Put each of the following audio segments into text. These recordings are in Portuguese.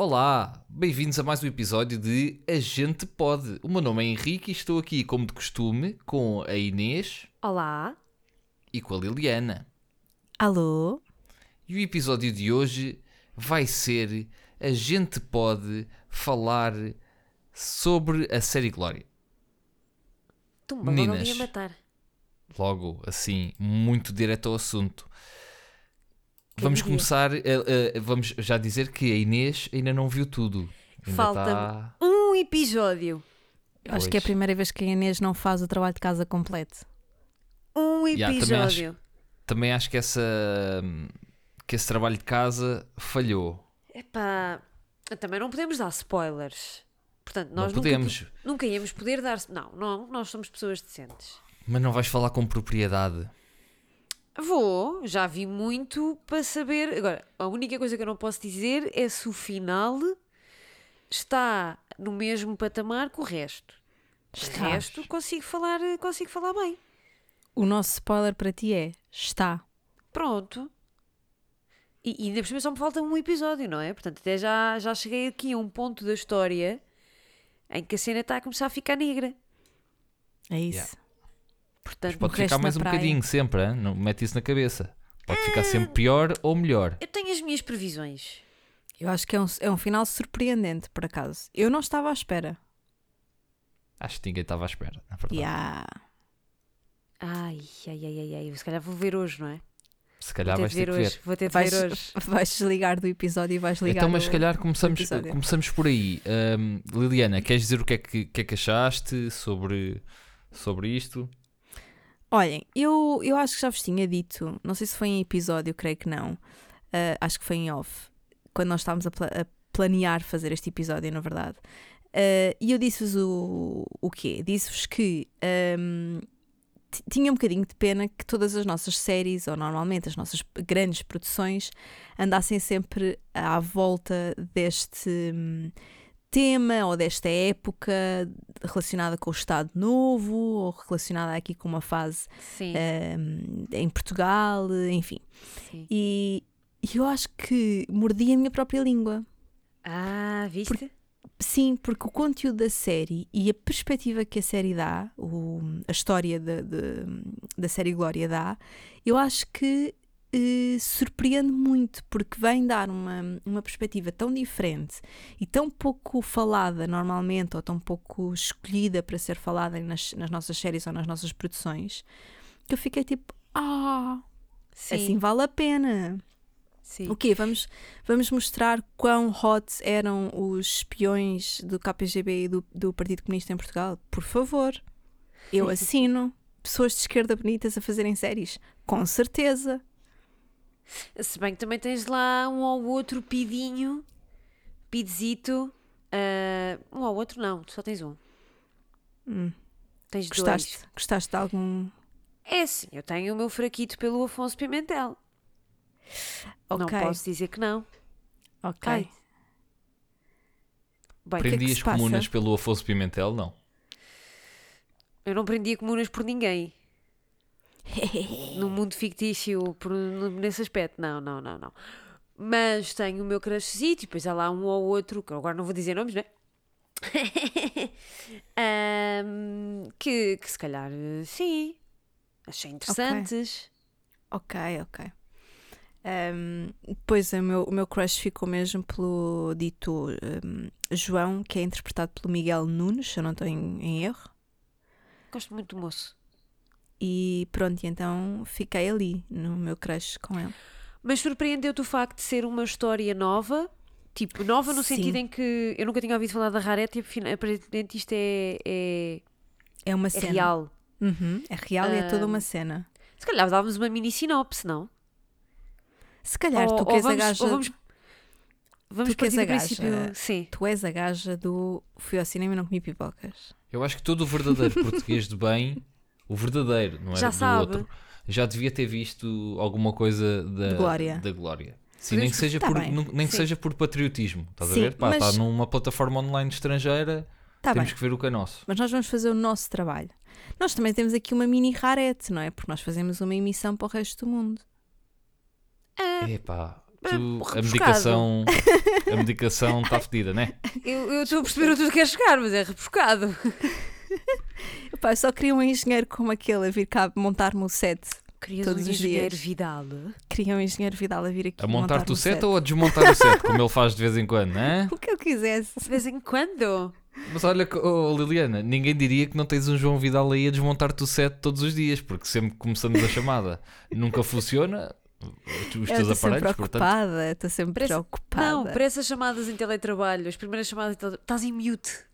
Olá, bem-vindos a mais um episódio de A Gente Pode. O meu nome é Henrique e estou aqui, como de costume, com a Inês Olá. e com a Liliana. Alô? E o episódio de hoje vai ser A Gente Pode falar sobre a série Glória. Tumba, logo Meninas. a matar. Logo, assim, muito direto ao assunto. Quem Vamos diria? começar, eh, eh, vamos já dizer que a Inês ainda não viu tudo. Ainda Falta-me tá- um episódio. Eu acho que é a Pois. primeira vez que a Inês não faz o trabalho de casa completo. Um Yeah, também episódio. Também acho que essa que esse trabalho de casa falhou. Epá, também não podemos dar spoilers. Portanto, nós não nunca, podemos, po- nunca íamos poder dar. Não, não, nós somos pessoas decentes. mas não vais falar com propriedade. Vou, já vi muito para saber. Agora, a única coisa que eu não posso dizer é se o final está no mesmo patamar que o resto. O Está. resto consigo falar, consigo falar bem. O nosso spoiler para ti é: está. Pronto. E, e ainda por cima só me falta um episódio, não é? Portanto, até já, já cheguei aqui a um ponto da história em que a cena está a começar a ficar negra. É isso. Yeah. Portanto, Mas pode ficar mais um praia. bocadinho sempre, hein? não mete isso na cabeça. Pode ficar sempre pior ou melhor. eu tenho as minhas previsões. Eu acho que é um, é um final surpreendente, por acaso. Eu não estava à espera. Acho que ninguém estava à espera, na verdade. Yeah. Ai, ai, ai, ai, ai. Se calhar vou ver hoje, não é? Se calhar vou vais ter ter ver que hoje. ver. Vou ter de Vais, ver hoje. vais desligar do episódio e vais ligar. Então, mas se calhar começamos, começamos por aí. Ahm, Liliana, queres dizer o que é que, que é que achaste sobre, sobre isto? Olhem, eu, eu acho que já vos tinha dito, não sei se foi em episódio, creio que não, ah, acho que foi em off, quando nós estávamos a, a planear fazer este episódio, na verdade. Ah, e eu disse-vos o, o quê? Disse-vos que ti- tinha um bocadinho de pena que todas as nossas séries, ou normalmente as nossas grandes produções, andassem sempre à volta deste hum, tema ou desta época relacionada com o Estado Novo ou relacionada aqui com uma fase Sim, hum, em Portugal, enfim. sim. E, eu acho que mordi a minha própria língua. Ah, viste? Sim, porque o conteúdo da série e a perspectiva que a série dá, o- a história da- da- da série Glória dá, eu acho que eh, surpreende muito, porque vem dar uma, uma perspectiva tão diferente e tão pouco falada normalmente, ou tão pouco escolhida para ser falada nas, nas nossas séries ou nas nossas produções, que eu fiquei tipo, ah, Sim, assim vale a pena. sim. O quê? Vamos, vamos mostrar quão hot eram os espiões do KPGB e do, do Partido Comunista em Portugal? Por favor. Eu assino. Pessoas de esquerda bonitas a fazerem séries? Com certeza. Se bem que também tens lá um ou outro pidinho, pidzito. ah, um ou outro não, tu só tens um. Hum, Tens gostaste, dois. gostaste de algum. É sim, eu tenho o meu fraquito pelo Afonso Pimentel. Ok. Não posso dizer que não. Ok. Ai. Bem, que é que Prendias se passa? comunas pelo Afonso Pimentel? Não. eu não prendia comunas por ninguém. No mundo fictício, por, nesse aspecto. Não, não, não, não. Mas tenho o meu crushzito e depois há lá um ou outro, que agora não vou dizer nomes, não é? Ahm, que, que se calhar, sim, achei interessantes. Ok, ok. Um, depois o meu, o meu crush ficou mesmo pelo dito um, João, que é interpretado pelo Miguel Nunes, se eu não estou em, em erro. Gosto muito do moço. E pronto, e então fiquei ali no meu crush com ele. Mas surpreendeu-te o facto de ser uma história nova? Tipo, nova no Sim. sentido em que eu nunca tinha ouvido falar da Rarete e afina- aparentemente isto é, é, É uma é cena. real. Uhum, é real e é toda Ahm, uma cena. Se calhar dávamos uma mini sinopse, não? Se calhar ou, tu ou que és a gaja. vamos, vamos tu que és partir a gaja. Sim. Tu és a gaja do fui ao cinema e não comi pipocas. Eu acho que todo o verdadeiro português de bem, o verdadeiro, não é? Já do sabe. outro, já devia ter visto alguma coisa da Glória. Da Glória. Sim, nem que seja, Tá por, bem. nem que Sim. seja por patriotismo. Estás Sim, a ver? Pá, mas- está numa plataforma online estrangeira, Tá temos bem, que ver o que é nosso. mas nós vamos fazer o nosso trabalho. Nós também temos aqui uma mini rarete, não é? Porque nós fazemos uma emissão para o resto do mundo. Ah, Epá, tu, a rebuscado. medicação a medicação está fedida, né? Eu eu estou a perceber onde tu queres chegar, mas é rebuscado. Eu só queria um engenheiro como aquele a vir cá montar-me o set. Querias Todos um os engenheiro dias. Vidal. Queria um engenheiro Vidal a vir aqui A montar-te montar-me o set ou a desmontar o set, como ele faz de vez em quando, né? O que eu quisesse. De vez em quando. Mas olha, oh, Liliana, ninguém diria que não tens um João Vidal aí a desmontar-te o set todos os dias, porque sempre que começamos a chamada nunca funciona os Eu teus aparelhos, portanto. preocupada, estou sempre preocupada. Não, para essas chamadas em teletrabalho, as primeiras chamadas em teletrabalho, estás em mute.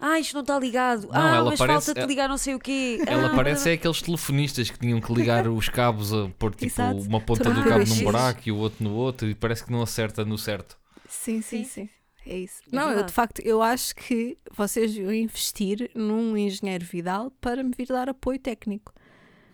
Ah, isto não está ligado. Não, ah, ela mas parece- falta-te ligar não sei o quê. Ela ah, parece é aqueles telefonistas que tinham que ligar os cabos a pôr tipo Exato. uma ponta do cabo num buraco e o outro no outro e parece que não acerta no certo. Sim, sim, Sim. sim. É isso. É não, eu, de facto, eu acho que vocês iam investir num engenheiro Vidal para me vir dar apoio técnico.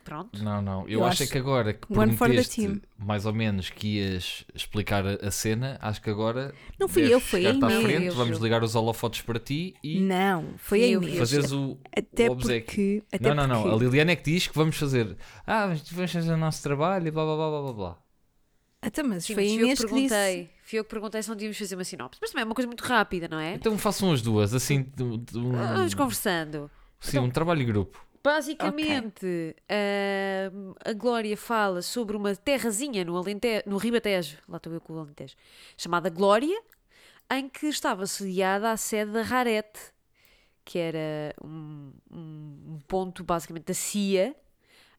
Pronto. Não, não. Eu, Eu acho, é acho que agora que one prometeste mais ou menos que ias explicar a, cena, acho que agora Não fui eu, foi a Inês. frente, Eu, vamos eu. ligar os holofotes para ti e Não, foi a eu, Inês. fazeres o, Até o obsequio. porque. Até Não, não, não. A porque- Liliana é que diz que vamos fazer. Ah, mas vamos fazer o nosso trabalho e blá blá blá blá blá blá. Até, mas Sim, foi a fui eu Inês que disse. perguntei. Fui eu que perguntei se não tínhamos de fazer uma sinopse. Mas também é uma coisa muito rápida, não é? Então façam as duas, assim, de- de um, Ah, Vamos conversando. sim, um trabalho em grupo. Basicamente, ahm, a Glória fala sobre uma terrazinha no, Alente no Ribatejo, lá estou eu com o Alentejo, chamada Glória, em que estava sediada a sede da Rarete, que era um, um- ponto basicamente da CIA,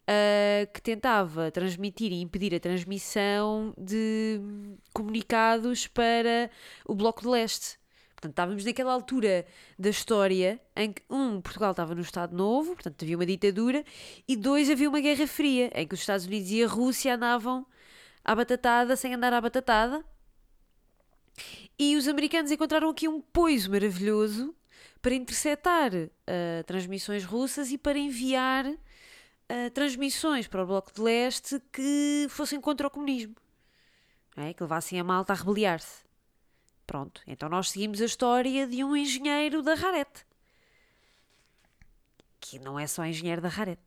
ah, que tentava transmitir e impedir a transmissão de comunicados para o Bloco de Leste. Portanto, estávamos naquela altura da história em que, um, Portugal estava no Estado Novo, portanto havia uma ditadura, e dois, havia uma Guerra Fria, em que os Estados Unidos e a Rússia andavam à batatada sem andar à batatada. E os americanos encontraram aqui um poiso maravilhoso para interceptar ah, transmissões russas e para enviar ah, transmissões para o Bloco de Leste que fossem contra o comunismo. É? Que levassem a malta a rebeliar-se. Pronto, então nós seguimos a história de um engenheiro da Rarete. Que não é só engenheiro da Rarete.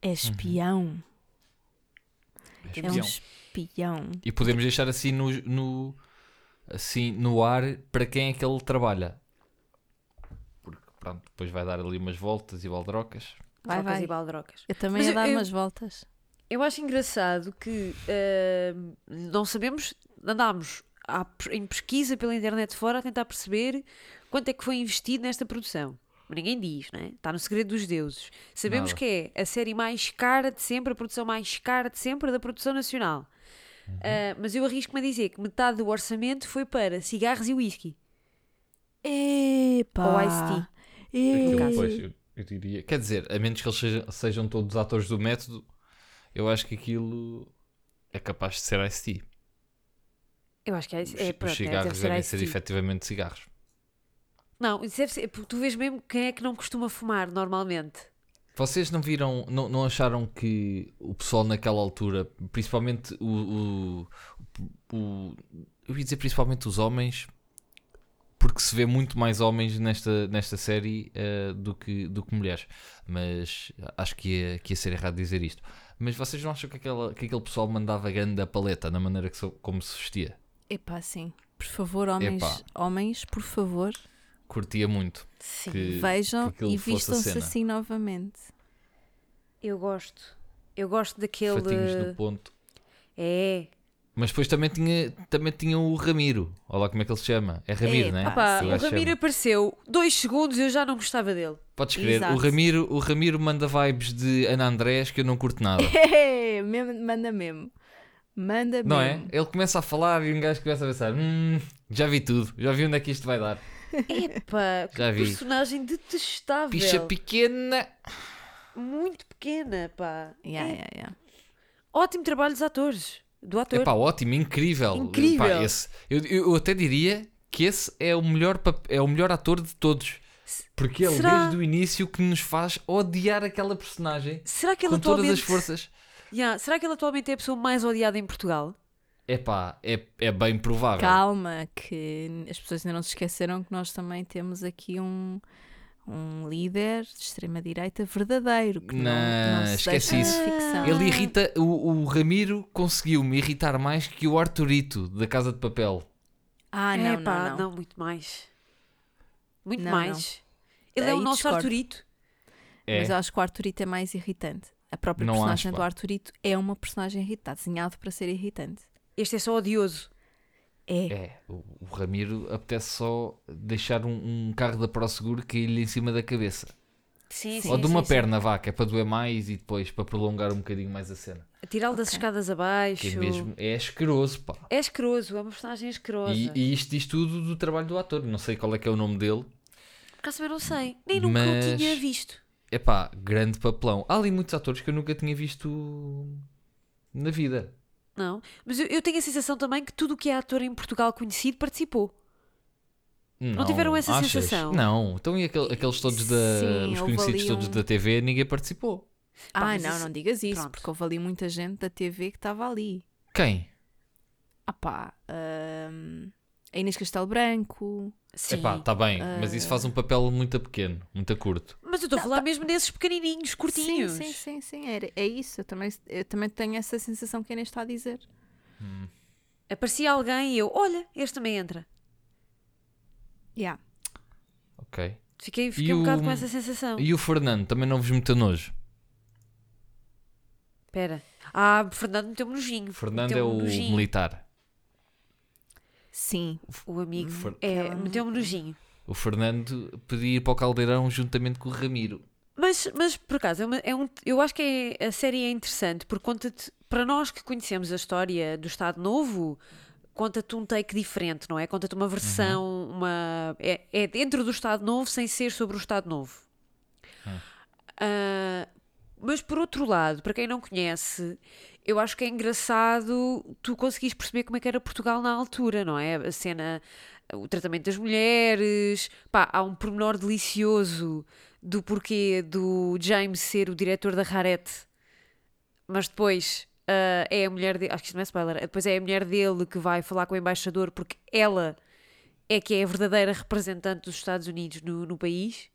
É espião. É É um espião. espião. E podemos deixar assim no, no- assim no ar para quem é que ele trabalha. Porque pronto, depois vai dar ali umas voltas e baldrocas. Vai, vai. e baldrocas. Eu também Mas ia eu- dar eu- umas voltas. Eu acho engraçado que ahm, não sabemos, andámos à- em pesquisa pela internet fora a tentar perceber quanto é que foi investido nesta produção. Mas ninguém diz, não é? Está no segredo dos deuses. Sabemos Nada. que é a série mais cara de sempre, a produção mais cara de sempre da produção nacional. Ah, mas eu arrisco-me a dizer que metade do orçamento foi para cigarros e whisky. Epa! Ou. Aquilo, Ei. pois, eu, eu diria. Quer dizer, a menos que eles sejam, sejam todos atores do método, eu acho que aquilo é capaz de ser ICT. Eu acho que é, Os, é, os pronto, é, cigarros devem ser efetivamente cigarros. Não, isso deve ser, porque tu vês mesmo quem é que não costuma fumar normalmente. Vocês não viram, não, não acharam que o pessoal naquela altura, principalmente o, o, o- Eu ia dizer principalmente os homens, porque se vê muito mais homens nesta, nesta série eh, do, que, do que mulheres. Mas acho que ia, que ia ser errado dizer isto. Mas vocês não acham que, aquela, que aquele pessoal mandava grande a paleta na maneira que como se vestia? Epá, sim. Por favor, homens, Epá. homens, por favor, Curtia muito. Sim. Que, vejam que e vistam-se assim novamente. Eu gosto. Eu gosto daquele. Fatinhos no ponto. É. Mas depois também tinha, também tinha o Ramiro. Olha lá como é que ele se chama. É Ramiro, É, não é? Opa, o Ramiro chama. apareceu dois segundos eu já não gostava dele. Podes crer, Exato. o Ramiro, o Ramiro manda vibes de Ana Andrés que eu não curto nada. É, manda mesmo. Manda não é? Ele começa a falar e um gajo começa a pensar: hum, já vi tudo, já vi onde é que isto vai dar. Epá, que Já vi. personagem detestável. Picha pequena. Muito pequena, pá. Yeah, É yeah, yeah. Ótimo trabalho dos atores. Do ator. Epá, ótimo, incrível. Incrível. Pá, esse- eu, eu até diria que esse é o melhor, é o melhor ator de todos. Porque ele, Será? desde o início, que nos faz odiar aquela personagem Será que ele com todas as forças. Yeah, Será que ele atualmente é a pessoa mais odiada em Portugal? Epá, é, é bem provável. Calma, que as pessoas ainda não se esqueceram que nós também temos aqui um, um líder de extrema-direita verdadeiro. Que não, Não, não se esquece isso. ficção. Ele irrita. O, o Ramiro conseguiu-me irritar mais que o Arturito da Casa de Papel. Ah, não, Epá, não, não. muito mais. Muito Não, mais. Ele é o Aí nosso discordo. Arturito. É. Mas eu acho que o Arturito é mais irritante. A própria Não personagem acho, do pá. Arturito é uma personagem irritada, desenhado para ser irritante. Este é só odioso. É. É, o, o Ramiro apetece só deixar um, um carro da ProSeguro cair-lhe em cima da cabeça. Sim, Sim, Ou de uma sim, perna, vá, que é para doer mais e depois para prolongar um bocadinho mais a cena. sim. Tirá-lo das Ok. escadas abaixo. Que é mesmo, é asqueroso, pá. É escroso, é uma personagem escrosa. E, e isto diz tudo do trabalho do ator. Não sei qual é que é o nome dele. Por acaso eu não sei. Nem nunca Mas- o tinha visto. É pá, grande papelão. Há ali muitos atores que eu nunca tinha visto na vida. Não. Mas eu, eu tenho a sensação também que tudo o que é ator em Portugal conhecido participou. Não, tiveram essa achas? sensação? Não. Então e aquele- aqueles todos da. Sim, os conhecidos ali todos um- da TV, ninguém participou. Ah, mas não, isso- não digas isso, Pronto. porque houve ali muita gente da TV que estava ali. Quem? Ah pá, hum, a Inês Castelo Branco. Sim. Epá, tá bem, mas isso Ah. faz um papel muito pequeno, muito curto. Mas eu estou a falar mesmo desses pequenininhos, curtinhos. Sim, sim, sim, sim, era- é isso. Eu também, eu também tenho essa sensação que a Inês está a dizer. Aparecia alguém e eu, olha, este também entra. Yeah. Ok. Fiquei, fiquei E um bocado o- com essa sensação. E o Fernando, também não vos meteu nojo. Espera. Ah, Fernando meteu-me nojinho. Fernando é Meteu-me o nojinho. militar. Sim, O amigo. Fer- É, Aquela- meteu-me nojinho. O Fernando podia ir para o Caldeirão juntamente com o Ramiro. Mas, mas por acaso, é uma- é um, eu acho que é- a série é interessante porque conta-te, para nós que conhecemos a história do Estado Novo, conta-te um take diferente, não é? Conta-te uma versão, uma, é, é dentro do Estado Novo sem ser sobre o Estado Novo. Ah, mas por outro lado, para quem não conhece, eu acho que é engraçado tu conseguires perceber como é que era Portugal na altura, não é? A cena, o tratamento das mulheres, pá, há um pormenor delicioso do porquê do James ser o diretor da Rarete, mas depois ah, é a mulher dele, acho que isto não é spoiler, depois é a mulher dele que vai falar com o embaixador porque ela é que é a verdadeira representante dos Estados Unidos no, no país.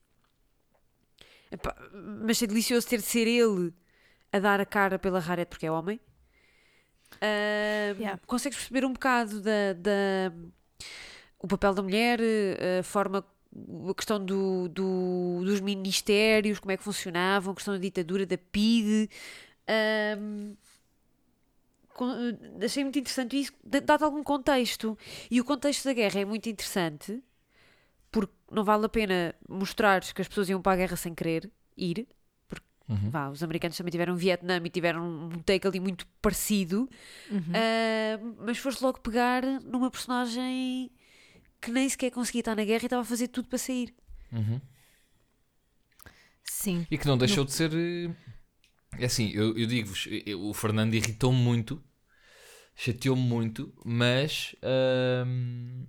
Epá, mas é delicioso ter de ser ele a dar a cara pela Rarete porque é homem. Ah, Yeah. Consegues perceber um bocado da, da- o papel da mulher, a forma, a questão do, do- dos ministérios, como é que funcionavam, a questão da ditadura, da PIDE. Ahm, con- achei muito interessante isso, dá- dá-te algum contexto. E o contexto da guerra é muito interessante, porque não vale a pena mostrar que as pessoas iam para a guerra sem querer ir. Uhum. Vá, os americanos também tiveram Vietnã e tiveram um take ali muito parecido. Uhum. Ah, mas foste logo pegar numa personagem que nem sequer conseguia estar na guerra e estava a fazer tudo para sair. Uhum. sim. E que não deixou de ser. eh, É assim, eu, eu digo-vos, eu- o Fernando irritou-me muito, chateou-me muito, mas. ahm,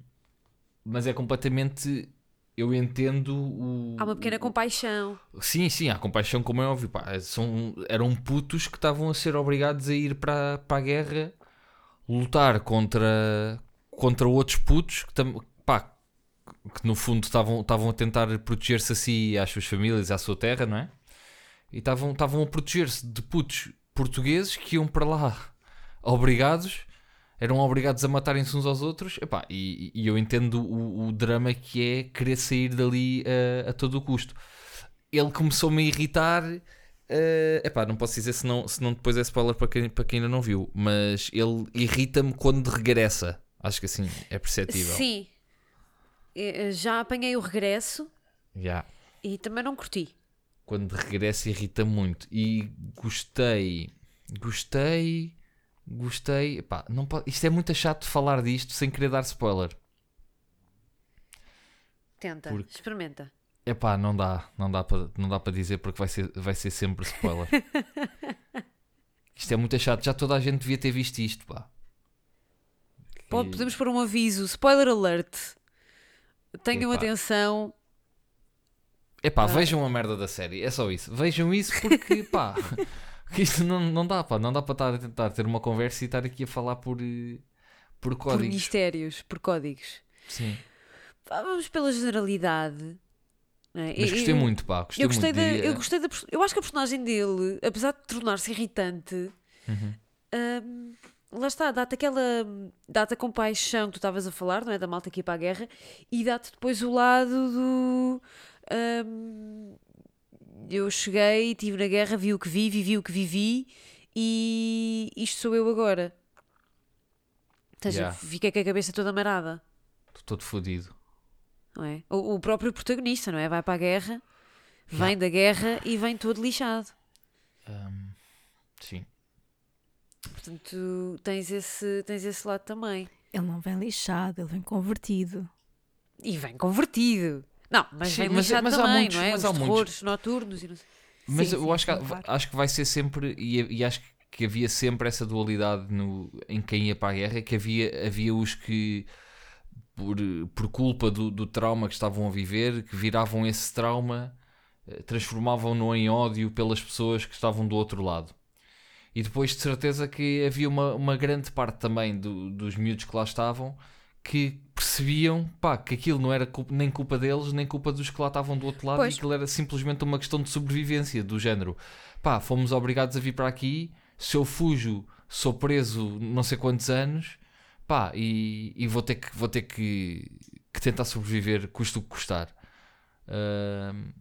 mas é completamente. Eu entendo o. Há uma pequena compaixão. Sim, sim, há compaixão, como é óbvio. Pá, são, eram putos que estavam a ser obrigados a ir para, para a guerra lutar contra, contra outros putos que, tam, pá, que no fundo estavam, estavam a tentar proteger-se a si e às suas famílias e à sua terra, não é? E estavam, estavam a proteger-se de putos portugueses que iam para lá obrigados, eram obrigados a matarem-se uns aos outros. Epá, e, e eu entendo o, o drama que é querer sair dali a, a todo o custo. Ele começou-me a irritar. eh, epá, não posso dizer se não, se não depois é spoiler para quem, para quem ainda não viu, mas ele irrita-me quando regressa. Acho que assim é perceptível. Sim. Eh, Já apanhei o regresso Já. e também não curti. Quando regressa irrita muito. E gostei. Gostei. Gostei. Epá, não pode, isto é muito chato de falar disto sem querer dar spoiler. Tenta, Porque- experimenta. Epá, não dá. Não dá para não dá para dizer porque vai ser, vai ser sempre spoiler. isto é muito chato. Já toda a gente devia ter visto isto, pá. Pode- E- podemos pôr um aviso, spoiler alert. Tenham Epá. atenção. Epá, Ah. vejam a merda da série, é só isso. Vejam isso porque, pá, que isto não, não dá, pá. Não dá para estar a tentar ter uma conversa e estar aqui a falar por, eh, por Por códigos. mistérios, por códigos. Sim. Vamos pela generalidade. é? Mas gostei eu- muito, pá. Gostei eu gostei muito. da, diria- eu gostei da eu acho que a personagem dele, apesar de tornar-se irritante, Uhum. hum, lá está, dá-te aquela dá-te a compaixão que tu estavas a falar, não é? Da malta aqui para a guerra, e dá-te depois o lado do hum, eu cheguei, estive na guerra, vi o que vi, vivi o que vivi e isto sou eu agora. Ou seja, Yeah. fiquei com a cabeça toda amarada, Estou todo fodido. não é? O, o próprio protagonista, não é? Vai para a guerra, vem da guerra e vem todo lixado. Ahm, sim. Portanto, tens esse, tens esse lado também. Ele não vem lixado, ele vem convertido. E vem convertido. Não, mas Sim, mas- mas há também, muitos- não é? mas Os há muitos. terrores noturnos e não sei. Mas Sim, eu sim, acho, que, claro. acho que vai ser sempre, e, e acho que havia sempre essa dualidade no, em quem ia para a guerra, que havia, havia os que, por, por culpa do, do trauma que estavam a viver, que viravam esse trauma, eh, transformavam-no em ódio pelas pessoas que estavam do outro lado. E depois de certeza que havia uma, uma grande parte também do- dos miúdos que lá estavam que percebiam pá, que aquilo não era culpa- nem culpa deles, nem culpa dos que lá estavam do outro lado, Pois. e aquilo era simplesmente uma questão de sobrevivência, do género pá, fomos obrigados a vir para aqui, se eu fujo, sou preso não sei quantos anos, pá, e, e vou ter, que, vou ter que, que tentar sobreviver, custo o que custar. Ahm,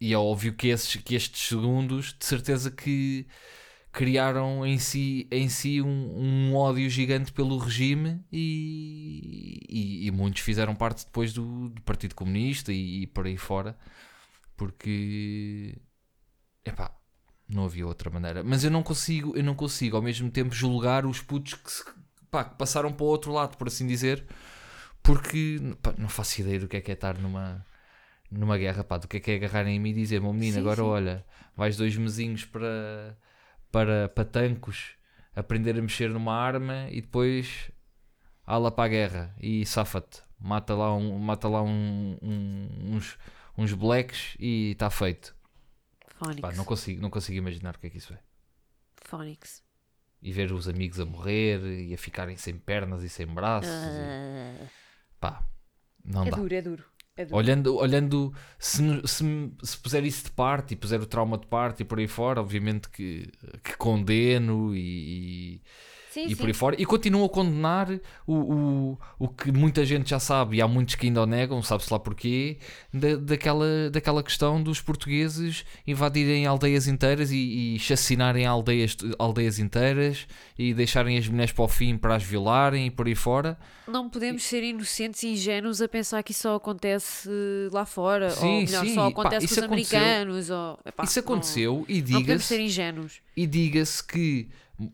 e é óbvio que, esses, que estes segundos, de certeza que criaram em si, em si um, um ódio gigante pelo regime e, e, e muitos fizeram parte depois do, do Partido Comunista e, e por aí fora porque epá, não havia outra maneira mas eu não consigo eu não consigo ao mesmo tempo julgar os putos que, se- pá, que passaram para o outro lado por assim dizer porque pá, não faço ideia do que é que é estar numa numa guerra, pá, do que é que é agarrarem em mim e dizer, meu menino, Sim, agora sim. olha, vais dois mesinhos para, para patancos, aprender a mexer numa arma e depois ala para a guerra e safa-te, mata lá, um, mata lá um- um- uns, uns blacks e está feito. Pá, não, consigo, não consigo imaginar o que é que isso é. Phonics. E ver os amigos a morrer e a ficarem sem pernas e sem braços. e- pá, não é dá. duro, é duro. É. Olhando, olhando se, se, se puser isso de parte e puser o trauma de parte e por aí fora, obviamente que, que condeno e, sim, e sim. por aí fora. E continuo a condenar o, o, o que muita gente já sabe e há muitos que ainda o negam, sabe-se lá porquê, da, daquela, daquela questão dos portugueses invadirem aldeias inteiras e, e chacinarem aldeias, aldeias inteiras e deixarem as mulheres para o fim para as violarem e por aí fora. Não podemos ser inocentes e ingênuos a pensar que isso só acontece lá fora. Sim, ou melhor, sim, só e pá, acontece isso com os americanos. Ou, epá, Isso aconteceu e Não, podemos diga-se. e diga-se que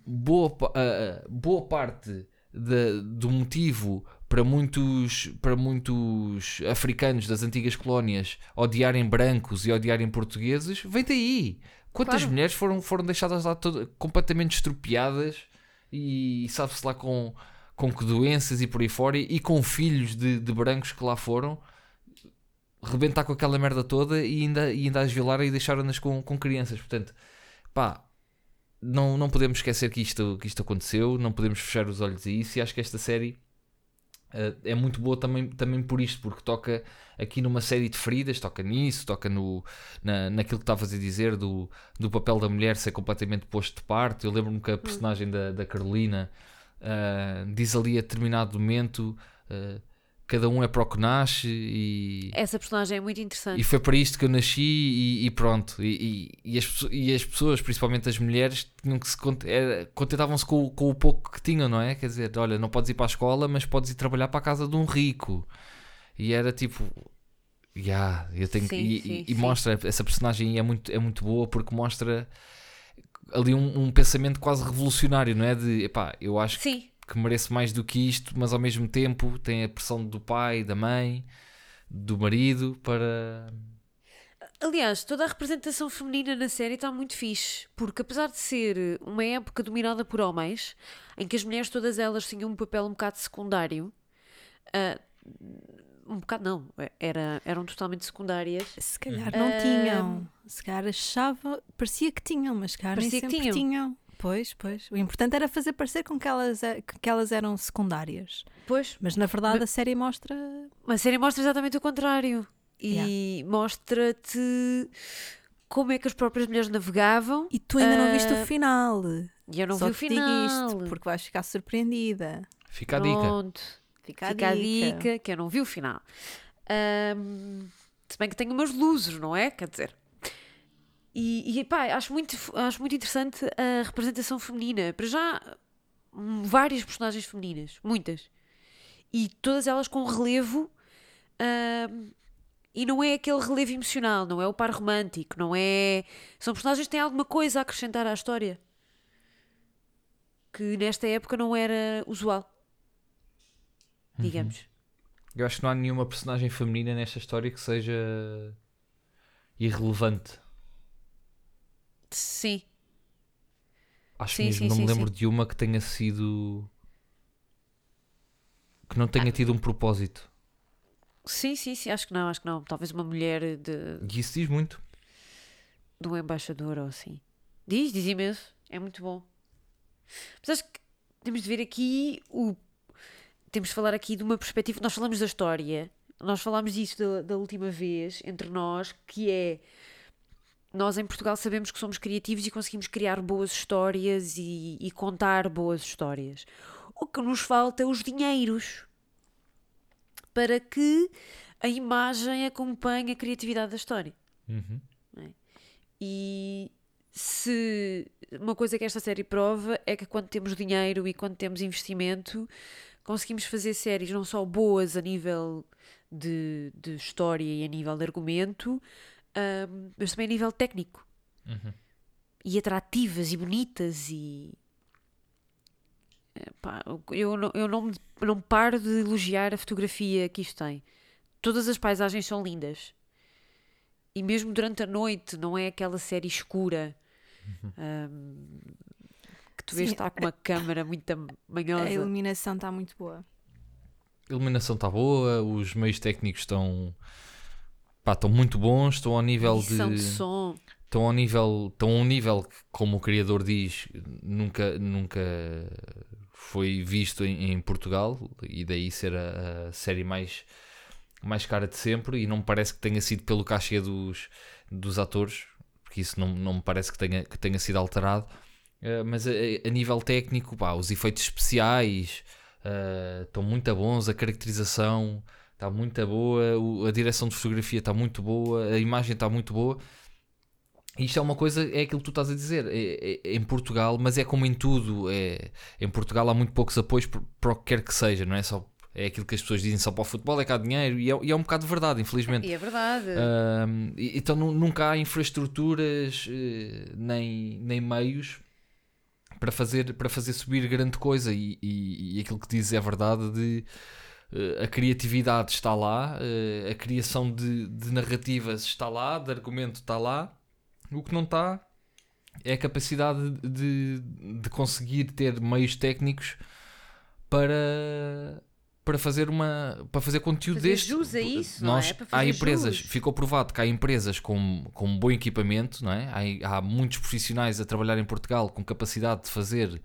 boa, ah, boa parte da- do motivo para muitos, para muitos africanos das antigas colónias odiarem brancos e odiarem portugueses vem daí. Quantas Claro. mulheres foram, foram deixadas lá toda- completamente estropiadas e sabe-se lá com, com que doenças e por aí fora e, com filhos de, de brancos que lá foram rebentar com aquela merda toda e ainda, e ainda as violarem e deixaram-nas com, com crianças. Portanto, pá, não, não podemos esquecer que isto, que isto aconteceu, não podemos fechar os olhos a isso e acho que esta série eh, é muito boa também, também por isto, porque toca aqui numa série de feridas, toca nisso, toca no, na, naquilo que estavas a dizer do, do papel da mulher ser completamente posto de parte. Eu lembro-me que a personagem da, da Carolina eh, diz ali a determinado momento eh, cada um é para o que nasce e, Essa personagem é muito interessante. e foi para isto que eu nasci e, e pronto. E, e- as, e as pessoas, principalmente as mulheres, tinham que se contentavam-se com, o- com o pouco que tinham, não é? Quer dizer, olha, não podes ir para a escola, mas podes ir trabalhar para a casa de um rico. E era tipo. Yeah, eu tenho que- Sim, e, sim, e- e sim. mostra essa personagem é muito, é muito boa porque mostra ali um, um pensamento quase revolucionário, não é? De epá, eu acho Sim, que merece mais do que isto, mas ao mesmo tempo tem a pressão do pai, da mãe, do marido para. Aliás, toda a representação feminina na série está muito fixe, porque apesar de ser uma época dominada por homens, em que as mulheres todas elas tinham um papel um bocado secundário, ah, um bocado não, era, eram totalmente secundárias. Se calhar não Ahm. tinham. Se calhar achava, parecia que tinham, mas se calhar nem Parecia que sempre tinham. tinham. Pois, pois. O importante era fazer parecer com que elas, eh, que elas eram secundárias. Pois, Mas na verdade a série mostra. a série mostra exatamente o contrário. e mostra-te como é que as próprias mulheres navegavam. E tu ainda não viste Ah, o final. E eu não Só vi o final. isto, porque vais ficar surpreendida. Fica a dica. Pronto. Fica, Fica a dica que eu não vi o final. Ahm, se bem que tenho meus luzes, não é? Quer dizer. E, e pá, acho muito, acho muito interessante a representação feminina. Para já, hum, várias personagens femininas, muitas. E todas elas com relevo. ahm, e não é aquele relevo emocional, não é o par romântico, não é. São personagens que têm alguma coisa a acrescentar à história. Que nesta época não era usual. Digamos. Eu acho que não há nenhuma personagem feminina nesta história que seja irrelevante. Sim. Acho Sim, mesmo, sim, não me sim, lembro de uma que tenha sido. que não tenha tido um propósito. Sim, sim, sim, acho que não, acho que não. Talvez uma mulher de, E isso diz muito. de um embaixador ou assim. Diz, diz imenso. É muito bom. Mas acho que temos de ver aqui o. Temos de falar aqui de uma perspectiva. Nós falamos da história. Nós falámos disso da, da última vez entre nós, que é. Nós em Portugal sabemos que somos criativos e conseguimos criar boas histórias e, e contar boas histórias. O que nos falta é os dinheiros para que a imagem acompanhe a criatividade da história. Uhum. E se uma coisa que esta série prova é que quando temos dinheiro e quando temos investimento, conseguimos fazer séries não só boas a nível de, de história e a nível de argumento, mas também a nível técnico. Uhum. E atrativas e bonitas e. Epá, eu não, eu não, me- não paro de elogiar a fotografia que isto tem. Todas as paisagens são lindas. E mesmo durante a noite, não é aquela série escura ahm, que tu vês estar com uma câmara muito A manhosa. iluminação está muito boa. A iluminação está boa, os meios técnicos estão. Pá, estão muito bons, estão ao nível Edição de. de som. estão ao nível, estão a um nível que, como o criador diz, nunca, nunca foi visto em, em Portugal e daí ser a, a série mais, mais cara de sempre e não me parece que tenha sido pelo cachê dos, dos atores, porque isso não, não me parece que tenha, que tenha sido alterado. Eh, mas a, a nível técnico, pá, os efeitos especiais eh, estão muito bons, a caracterização está muito boa, a direção de fotografia está muito boa, a imagem está muito boa. Isto é uma coisa, é aquilo que tu estás a dizer, é, é- em Portugal, mas é como em tudo, é, em Portugal há muito poucos apoios para o que quer que seja, não é só, é aquilo que as pessoas dizem só para o futebol, é que há dinheiro, e é, e é um bocado verdade, infelizmente. E é verdade. Então nu- nunca há infraestruturas eh, nem, nem meios para fazer, para fazer subir grande coisa e, e- e aquilo que dizes é verdade de a criatividade está lá, eh, a criação de, de narrativas está lá, de argumento está lá, o que não está é a capacidade de, de conseguir ter meios técnicos para para fazer uma para fazer conteúdo Fazer deste jus a isso, não nós é? Para há empresas jus. ficou provado que há empresas com, com bom equipamento não é há, há muitos profissionais a trabalhar em Portugal com capacidade de fazer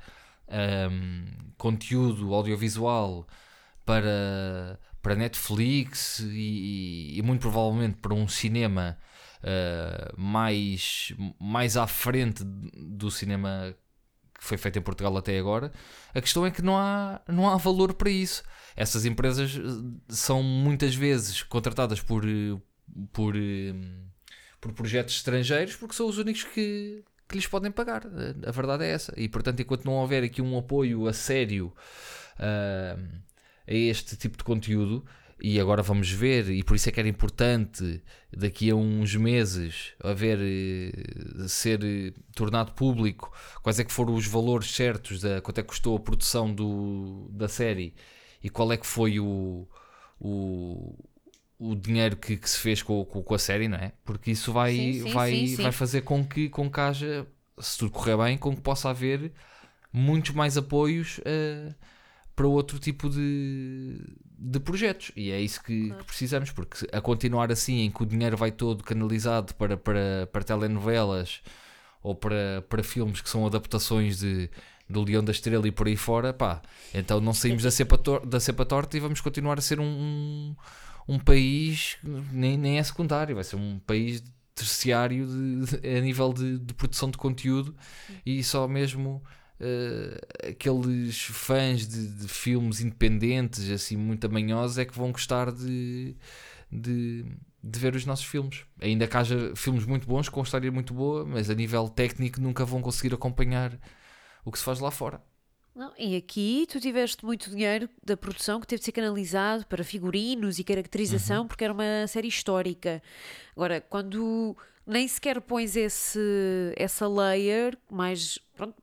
ahm, conteúdo audiovisual para para Netflix e, e muito provavelmente para um cinema ah, mais mais à frente do cinema que foi feito em Portugal até agora. A questão é que não há, não há valor para isso. Essas empresas eh, são muitas vezes contratadas por, eh, por, por projetos estrangeiros porque são os únicos que, que lhes podem pagar. A verdade é essa. E portanto, enquanto não houver aqui um apoio a sério ah, a este tipo de conteúdo, e agora vamos ver, e por isso é que era importante daqui a uns meses haver eh, ser eh, tornado público quais é que foram os valores certos da quanto é que custou a produção do, da série e qual é que foi o, o, o dinheiro que, que se fez com, com, a série, não é? Porque isso vai, Sim, sim, vai, sim, vai fazer com que, com que haja, se tudo correr bem, com que possa haver muitos mais apoios eh, para outro tipo de, de projetos. E é isso que, que precisamos, porque a continuar assim, em que o dinheiro vai todo canalizado para, para, para telenovelas ou para, para filmes que são adaptações de, do Leão da Estrela e por aí fora, pá, então não saímos da cepa, tor da cepa torta e vamos continuar a ser um, um, um país nem, nem é secundário, vai ser um país terciário de, de, a nível de, de, produção de conteúdo e só mesmo uh, aqueles fãs de, filmes independentes, assim, muito amanhosos, é que vão gostar de, de, de ver os nossos filmes. Ainda que haja filmes muito bons, com história muito boa, mas a nível técnico nunca vão conseguir acompanhar o que se faz lá fora. Não, e aqui tu tiveste muito dinheiro da produção que teve de ser canalizado para figurinos e caracterização, uhum. porque era uma série histórica. Agora, quando nem sequer pões esse, essa layer, mais pronto,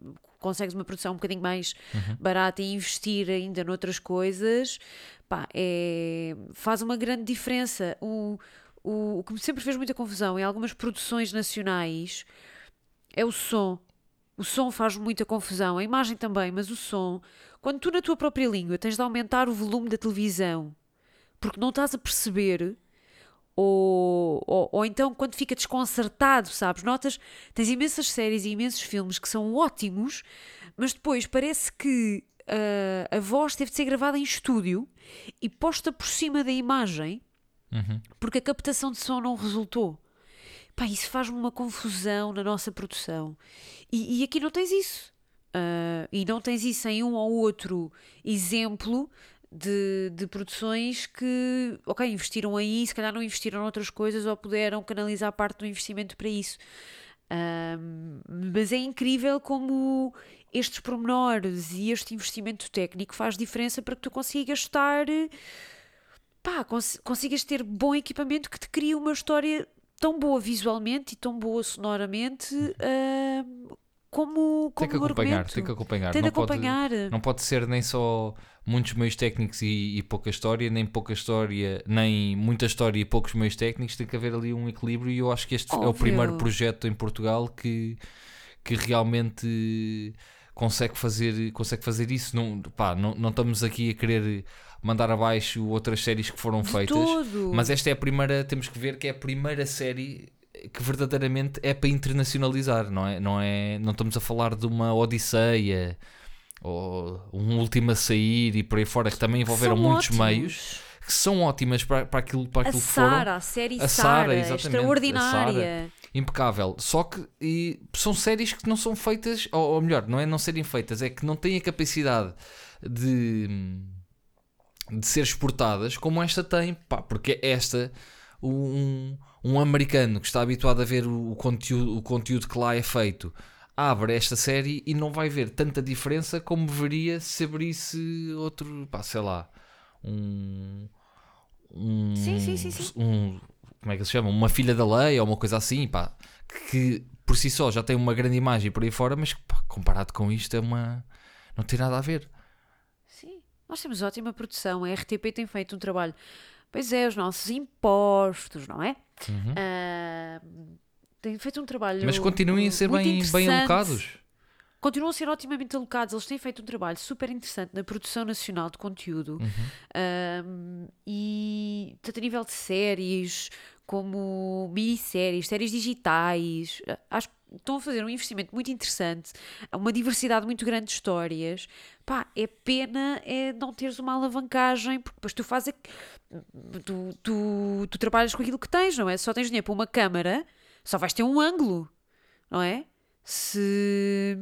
consegues uma produção um bocadinho mais uhum. barata e investir ainda noutras coisas, pá, é, faz uma grande diferença. O, o, o que me sempre fez muita confusão em algumas produções nacionais é o som o som faz muita confusão, a imagem também, mas o som, quando tu na tua própria língua tens de aumentar o volume da televisão porque não estás a perceber, ou, ou, ou, então quando fica desconcertado, sabes? Notas, tens imensas séries e imensos filmes que são ótimos, mas depois parece que uh, a voz teve de ser gravada em estúdio e posta por cima da imagem uhum. porque a captação de som não resultou. Pá, isso faz-me uma confusão na nossa produção. E, e aqui não tens isso. Uh, e não tens isso em um ou outro exemplo de, de produções que, ok, investiram aí, se calhar não investiram outras coisas ou puderam canalizar parte do investimento para isso. Uh, mas é incrível como estes pormenores e este investimento técnico faz diferença para que tu consigas estar. Pá, cons consigas ter bom equipamento que te crie uma história tão boa visualmente e tão boa sonoramente como, como tem que acompanhar, argumento. tem que acompanhar. Tem não de acompanhar. Pode, não pode ser nem só muitos meios técnicos e, e, pouca história, nem pouca história, nem muita história e poucos meios técnicos. Tem que haver ali um equilíbrio e eu acho que este Óbvio. é o primeiro projeto em Portugal que, que realmente consegue fazer, consegue fazer isso. Não, pá, não, não estamos aqui a querer mandar abaixo outras séries que foram de feitas, todo. mas esta é a primeira, temos que ver que é a primeira série que verdadeiramente é para internacionalizar, não é? Não, é, não estamos a falar de uma Odisseia ou um último a sair e por aí fora, que também envolveram muitos ótimos. meios que são ótimas para, para aquilo, para aquilo a que foram. Sara, a série a Sara, extraordinária. impecável. Só que e, são séries que não são feitas, ou, ou, melhor, não é não serem feitas, é que não têm a capacidade de, de ser exportadas como esta tem, pá, porque esta, um, um americano que está habituado a ver o, o, conteúdo, o conteúdo que lá é feito abre esta série e não vai ver tanta diferença como veria se abrisse outro, pá, sei lá, um um, sim, sim, sim, sim. um como é que se chama? Uma filha da lei ou uma coisa assim, pá, que por si só já tem uma grande imagem por aí fora, mas pá, comparado com isto é uma. não tem nada a ver. Sim, nós temos ótima produção, a RTP tem feito um trabalho. Pois é, os nossos impostos, não é? Uhum. Uh, tem feito um trabalho. Mas continuem a ser bem, bem alocados continuam a ser otimamente alocados. Eles têm feito um trabalho super interessante na produção nacional de conteúdo uhum. um, e tanto a nível de séries como minisséries, séries digitais. Acho que estão a fazer um investimento muito interessante, uma diversidade muito grande de histórias. Pá, é pena é não teres uma alavancagem, porque depois tu fazes. Tu, tu, tu trabalhas com aquilo que tens, não é? Só tens dinheiro para uma câmara, só vais ter um ângulo, não é? Se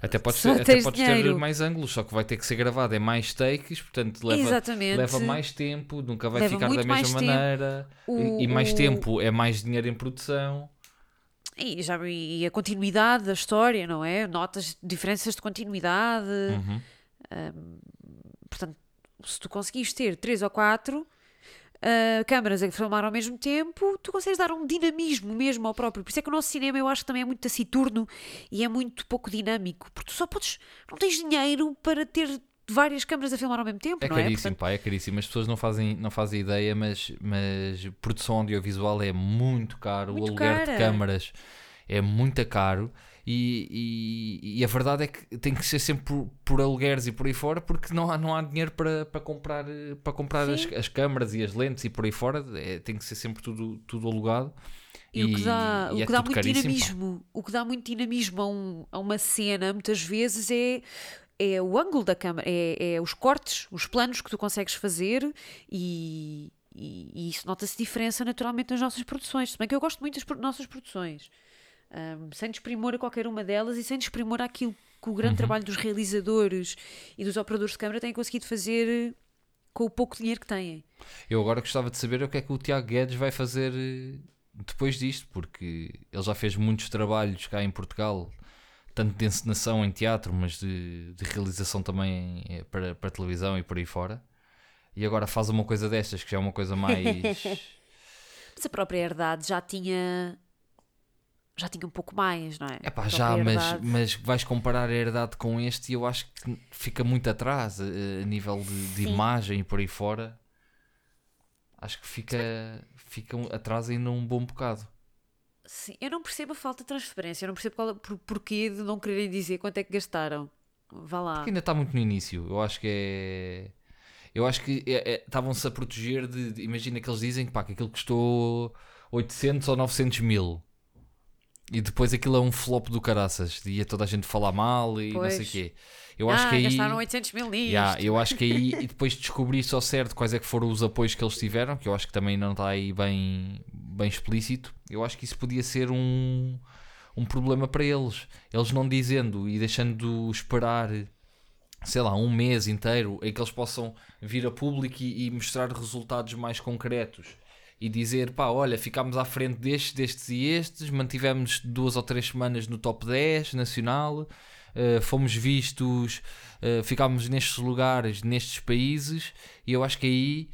até podes, ter, até podes ter mais ângulos, só que vai ter que ser gravado em mais takes, portanto leva, leva mais tempo, nunca vai leva ficar da mesma maneira. O, e, e, mais o... tempo é mais dinheiro em produção. E, já, e a continuidade da história, não é? Notas diferenças de continuidade. Uhum. Um, portanto, se tu conseguires ter três ou quatro uh, câmaras a filmar ao mesmo tempo, tu consegues dar um dinamismo mesmo ao próprio. Por isso é que o nosso cinema eu acho que também é muito taciturno e é muito pouco dinâmico, porque tu só podes, não tens dinheiro para ter várias câmaras a filmar ao mesmo tempo, é não caríssimo, é? Portanto... pá, é caríssimo. As pessoas não fazem, não fazem ideia, mas, mas produção audiovisual é muito caro, muito o aluguer cara. de câmaras é muito caro. E, e, e, a verdade é que tem que ser sempre por, por alugueres e por aí fora, porque não há, não há dinheiro para, para comprar, para comprar as, as câmaras e as lentes e por aí fora, é, tem que ser sempre tudo, tudo alugado. E, e o que dá, o que é dá muito dinamismo, o que dá muito dinamismo a, um, a uma cena, muitas vezes, é é o ângulo da câmara, é, é os cortes, os planos que tu consegues fazer e, e, e isso nota-se diferença naturalmente nas nossas produções. Se bem que eu gosto muito das nossas produções, Ahm, sem desprimor a qualquer uma delas e sem desprimor aquilo que o grande trabalho dos realizadores e dos operadores de câmara têm conseguido fazer com o pouco dinheiro que têm. Eu agora gostava de saber o que é que o Tiago Guedes vai fazer eh, depois disto, porque ele já fez muitos trabalhos cá em Portugal, tanto de encenação em teatro, mas de, de realização também eh, para, para televisão e por aí fora. E agora faz uma coisa destas, que já é uma coisa mais. Mas a própria herdade já tinha. Já tinha um pouco mais, não é? É pá, A já, mas, mas vais comparar a herdade com este e eu acho que fica muito atrás eh, a, nível de, de imagem e por aí fora. Acho que fica, fica atrás ainda um bom bocado. Sim, eu não percebo a falta de transparência, eu não percebo qual, é- por, porquê de não quererem dizer quanto é que gastaram. Vá lá. Porque ainda está muito no início. Eu acho que é. Eu acho que é- é- estavam-se a proteger de, de- Imagina que eles dizem que, pá, que aquilo custou 800 ou 900 mil. E depois aquilo é um flop do caraças. E ia toda a gente falar mal e não sei o Pois. quê. Eu acho ah, que aí. gastaram 800 mil nisto. Yeah, eu acho que aí, e depois descobrir ao certo quais é que foram os apoios que eles tiveram, que eu acho que também não está aí bem, bem explícito, eu acho que isso podia ser um, um problema para eles. Eles não dizendo e deixando esperar, sei lá, um mês inteiro em que eles possam vir a público e, e mostrar resultados mais concretos. E dizer, pá, olha, ficámos à frente destes, destes e estes, mantivemos duas ou três semanas no top 10 nacional, Uh, fomos vistos, uh, ficámos nestes lugares, nestes países, e eu acho que aí,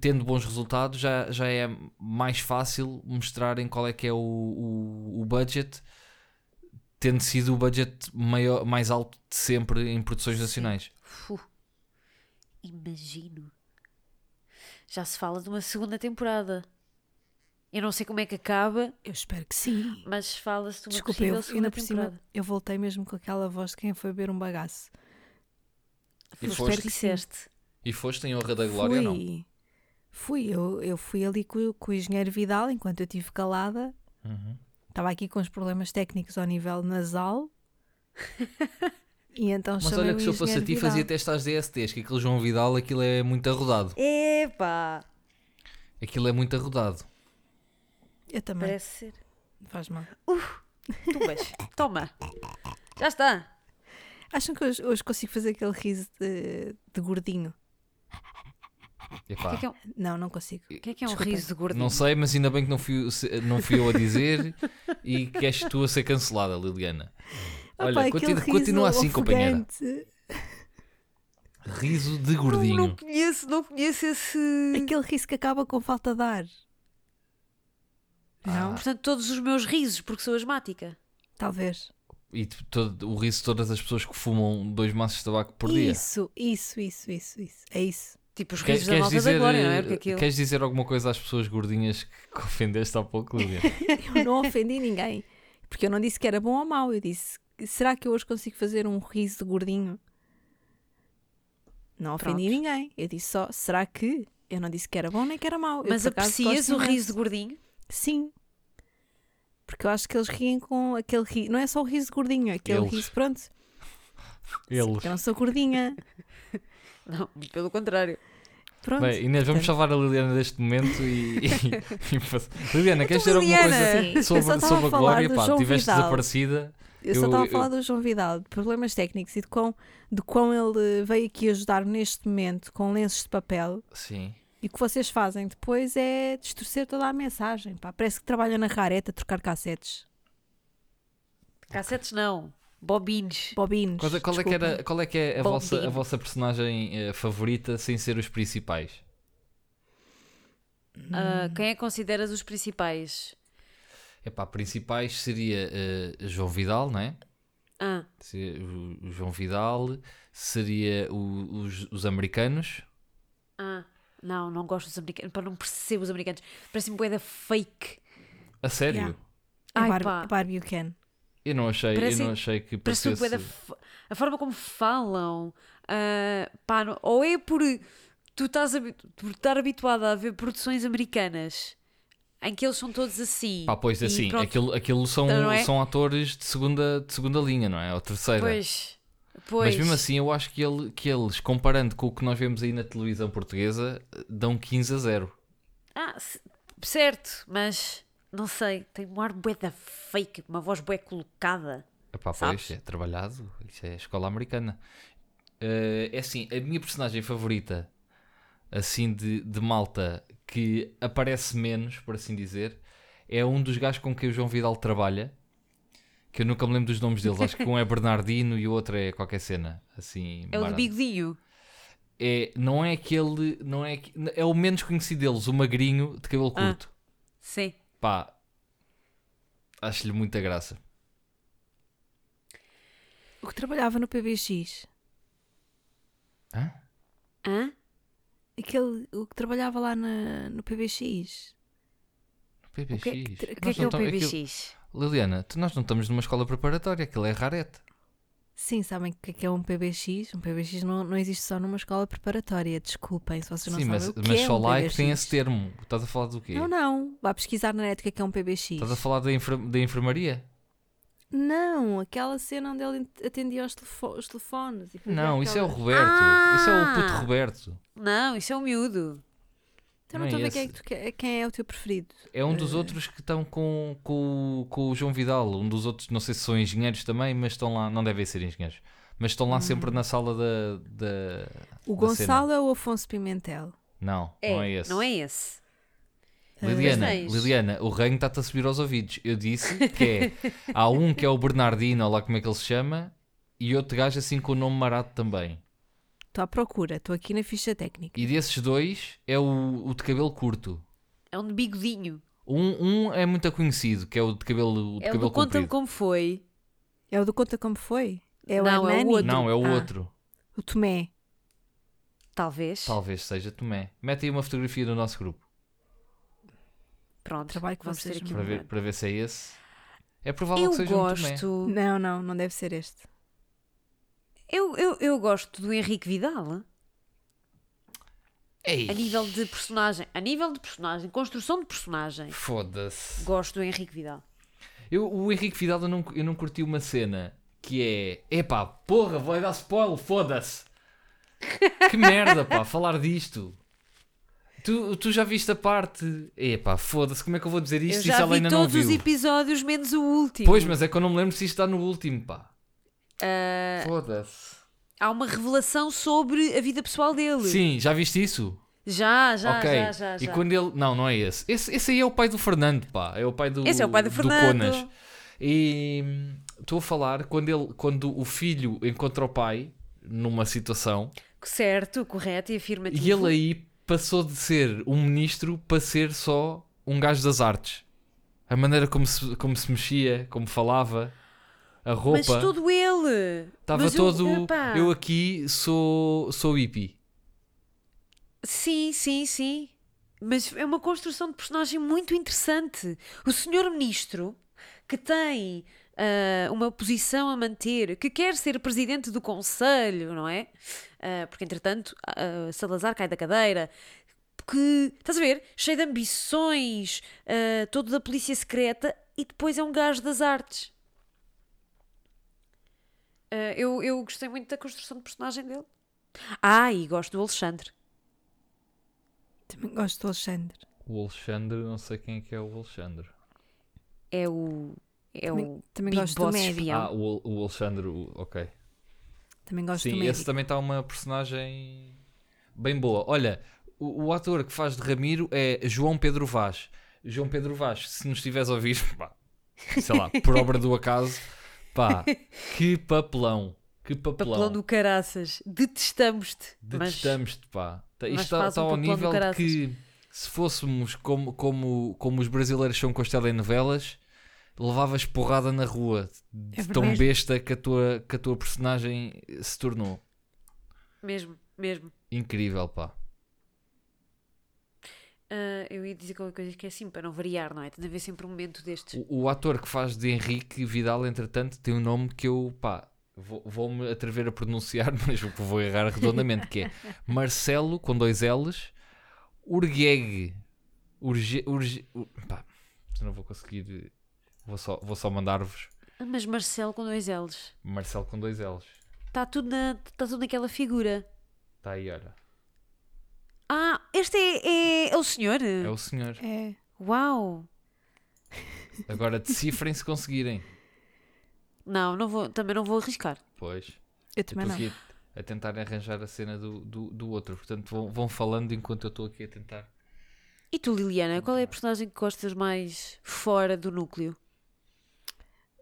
tendo bons resultados, já, já é mais fácil mostrarem qual é que é o, o, o budget, tendo sido o budget maior, mais alto de sempre em produções nacionais. Imagino. Já se fala de uma segunda temporada. Eu não sei como é que acaba, Eu espero que sim. mas fala-se de uma Desculpa, possível eu, segunda ainda por cima, temporada. eu voltei mesmo com aquela voz de quem foi beber um bagaço. E Foste foste? tu que disseste. E foste em honra da glória ou não? Fui, fui eu, eu fui ali com, com o engenheiro Vidal enquanto eu estive calada. Uhum. Estava aqui com os problemas técnicos ao nível nasal. e então Mas olha que se eu fosse a ti fazia testes às DSTs, que aquele João Vidal aquilo é muito arrodado. Epá! Aquilo é muito arrodado. Eu também. Parece ser. Faz mal. Tumbas. Toma. Já está. Acham que hoje, hoje consigo fazer aquele riso de, de gordinho? Epá, que é que é um, Não, não consigo. o que é, que é um Desculpem. riso de gordinho? Não sei, mas ainda bem que não fui, não fui eu a dizer e que és tu a ser cancelada, Liliana. Olha, Opa, aquele continua, riso continua assim, companheira. Riso de Não, gordinho. não conheço, não conheço esse. Aquele riso que acaba com falta de ar. Não? Portanto, todos os meus risos, porque sou asmática. Talvez. E todo- o riso de todas as pessoas que fumam dois maços de tabaco por dia. Isso, isso, isso, isso, isso. É isso. Tipo os risos da malta da glória, não é? Porque aquilo... queres dizer alguma coisa às pessoas gordinhas que ofendeste há pouco, Liliana? Eu não ofendi ninguém. Porque eu não disse que era bom ou mau. Eu disse, será que eu hoje consigo fazer um riso de gordinho? Não ofendi Pronto. ninguém. Eu disse só, será que? Eu não disse que era bom nem que era mau. Eu, Mas acaso, aprecias o riso de gordinho? Sim. Porque eu acho que eles riem com aquele riso. Não é só o riso de gordinho, é aquele Eles. riso, pronto. Eles. Eu não sou gordinha. Não, pelo contrário. Pronto. Bem, Inês, vamos salvar a Liliana deste momento e. e, e Liliana, queres dizer alguma coisa Sim, eu sobre, sobre a glória? Pá, tiveste Vidal. desaparecida. Eu só Eu- estava a eu- falar do João Vidal, de problemas técnicos e de quão, de quão ele veio aqui ajudar neste momento com lenços de papel. Sim. E o que vocês fazem depois é distorcer toda a mensagem. Pá. Parece que trabalha na rareta a trocar cassetes. Cassetes não. Bobines. Bobines. Qual, é- qual é que era, qual é que é a, vossa, a vossa personagem eh, favorita sem ser os principais? Ah, quem é que consideras os principais? Epá, principais seria eh, João Vidal, não é? Ah, Seria o, o João Vidal, seria o- os, os americanos. ah. Não, não gosto dos americanos. Para não percebo os americanos. Parece-me boeda fake. A sério? Yeah. É Ai, Bar pá. Barbie Ken. Eu não achei, Parece- eu não achei que parecesse... boeda. f- A forma como falam. ah, pá, não- ou é por tu estás por estar habituada a ver produções americanas em que eles são todos assim. Pá, pois assim, pronto, aquilo, aquilo são, Então, é? são atores de segunda, de segunda linha, não é? Ou terceira. Pois. Pois. Mas mesmo assim, eu acho que, ele, que eles, comparando com o que nós vemos aí na televisão portuguesa, dão 15 a 0. Ah, certo, mas não sei, tem um ar bué da fake, uma voz bué colocada. Epá, Sabes? pois, é trabalhado. Isso é escola americana. Eh, é assim, a minha personagem favorita, assim, de, de malta, que aparece menos, por assim dizer, é um dos gajos com quem o João Vidal trabalha. Que eu nunca me lembro dos nomes deles. Acho que um é Bernardino e o outro é qualquer cena. Assim, É o de bigodinho. é, não é aquele, não é, é o menos conhecido deles, o magrinho de cabelo Ah. curto. Sim. Pá, acho-lhe muita graça. O que trabalhava no PBX. Hã? Hã? Aquele, o que trabalhava lá na, no PBX. PBX. O que é que que é que é o tam- aquilo- PBX? Liliana, tu- nós não estamos numa escola preparatória, aquilo é rarete. Sim, sabem o que é que é um PBX? Um PBX não, não existe só numa escola preparatória. Desculpem se vocês não Sim, sabem mas, o que mas é só um lá é PBX. que tem esse termo. Estás a falar do quê? Não, não. Vá pesquisar na net o que é que é um PBX. Estás a falar da, enfer- da enfermaria? Não, aquela cena onde ele atendia aos, telefo- os telefones. e Não, isso é o Roberto. Isso é o puto Ah! Roberto. Não, isso é um miúdo. Então não Não é estou a ver quem é, que tu quer- quem é o teu preferido. É um dos outros que estão com, com, com o João Vidal. Um dos outros, não sei se são engenheiros também, mas estão lá, não devem ser engenheiros. Mas estão lá sempre na sala da. da O da Gonçalo cena. é o Afonso Pimentel. Não, É, não é esse. Não é esse. Liliana, Mas tens. Liliana, o reino está-te a subir aos ouvidos. Eu disse que é. Há um que é o Bernardino, ou lá como é que ele se chama, e outro gajo assim com o nome marado também. Estou à procura, estou aqui na ficha técnica. E desses dois é o, o de cabelo curto. É um de bigodinho. Um, um é muito conhecido, que é o de cabelo, o de É o cabelo do Conta-me comprido. Como Foi. É o do Conta Como Foi? É o Não, é o Hernani? outro. Não, é o Ah, outro. O Tomé. Talvez. Talvez seja Tomé. Mete aí uma fotografia no nosso grupo Pronto. Trabalho que vamos ter aqui para ver, para ver se é esse. É provável Eu que seja um Tomé. gosto. Não, não, não deve ser este. Eu, eu, eu gosto do Henrique Vidal. Ei, A nível de personagem. A nível de personagem. Construção de personagem. foda-se. Gosto do Henrique Vidal. Eu, o Henrique Vidal eu não, eu não curti uma cena que é. Epá, porra, vai dar spoiler, foda-se. Que merda, pá, falar disto. Tu, tu já viste a parte. Epá, foda-se, como é que eu vou dizer isto eu já vi ainda todos os episódios, menos o último. Pois, mas é que eu não me lembro se isto está no último, pá. Ah, Foda-se. há uma revelação sobre a vida pessoal dele. Sim, já viste isso? Já, já, ok. já, já, E já. quando ele. Não, não é esse. esse. Esse aí é o pai do Fernando, pá. É o pai do. Esse é o pai do Fernando. Conas. E hum, estou a falar quando, ele, quando o filho encontra o pai numa situação Certo, correto e afirmativo. e ele aí passou de ser um ministro para ser só um gajo das artes. A maneira como se, como se mexia, como falava, a roupa. Mas todo ele. Estava eu- todo. epá. Eu aqui sou, sou hippie. Sim, sim, sim. Mas é uma construção de personagem muito interessante. O senhor ministro, que tem ah, uma posição a manter, que quer ser presidente do conselho, não é? Ah, porque, entretanto, ah, Salazar cai da cadeira. Que, estás a ver? Cheio de ambições, todo da polícia secreta, e depois é um gajo das artes. Eu, eu gostei muito da construção de personagem dele. Ah, e gosto do Alexandre. Também gosto do Alexandre. O Alexandre, não sei quem é que é o Alexandre. é o é Também- o também Big gosto do Boss espião. Ah, o, o Alexandre, o- ok. Também gosto Sim, do esse também está uma personagem bem boa. Olha, o, o ator que faz de Ramiro é João Pedro Vaz. João Pedro Vaz, se nos estiveres a ouvir, pá, sei lá, por obra do acaso, pá, que papelão. Que papelão. papelão do caraças detestamos-te Detestamos-te, pá. Tá- mas Isto está, está um ao nível que se fôssemos como, como, como os brasileiros são com as telenovelas, levavas porrada na rua de É tão besta que a, tua, que a tua personagem se tornou. mesmo mesmo Incrível, pá. Ah, eu ia dizer qualquer coisa que é assim para não variar não é tem de haver sempre um momento destes O, o ator que faz de Henrique Vidal, entretanto, tem um nome que eu, pá, vou- vou-me atrever a pronunciar, mas vou errar redondamente, que é Marcelo, com dois L's, Urgueg. Urge, urge, ur- pá, não vou conseguir, vou só, vou só mandar-vos Ah, mas Marcelo com dois L's Marcelo com dois L's. Está tudo, na, tá tudo naquela figura. Está aí, olha. Ah, este é, é, é o senhor? É o senhor. É. Uau! Agora decifrem se conseguirem. Não, não vou, também não vou arriscar. Pois. Eu Eu também estou não. aqui a, a tentar arranjar a cena do, do, do outro. Portanto, vão, vão falando enquanto eu estou aqui a tentar. E tu, Liliana, qual é a personagem que gostas mais fora do núcleo?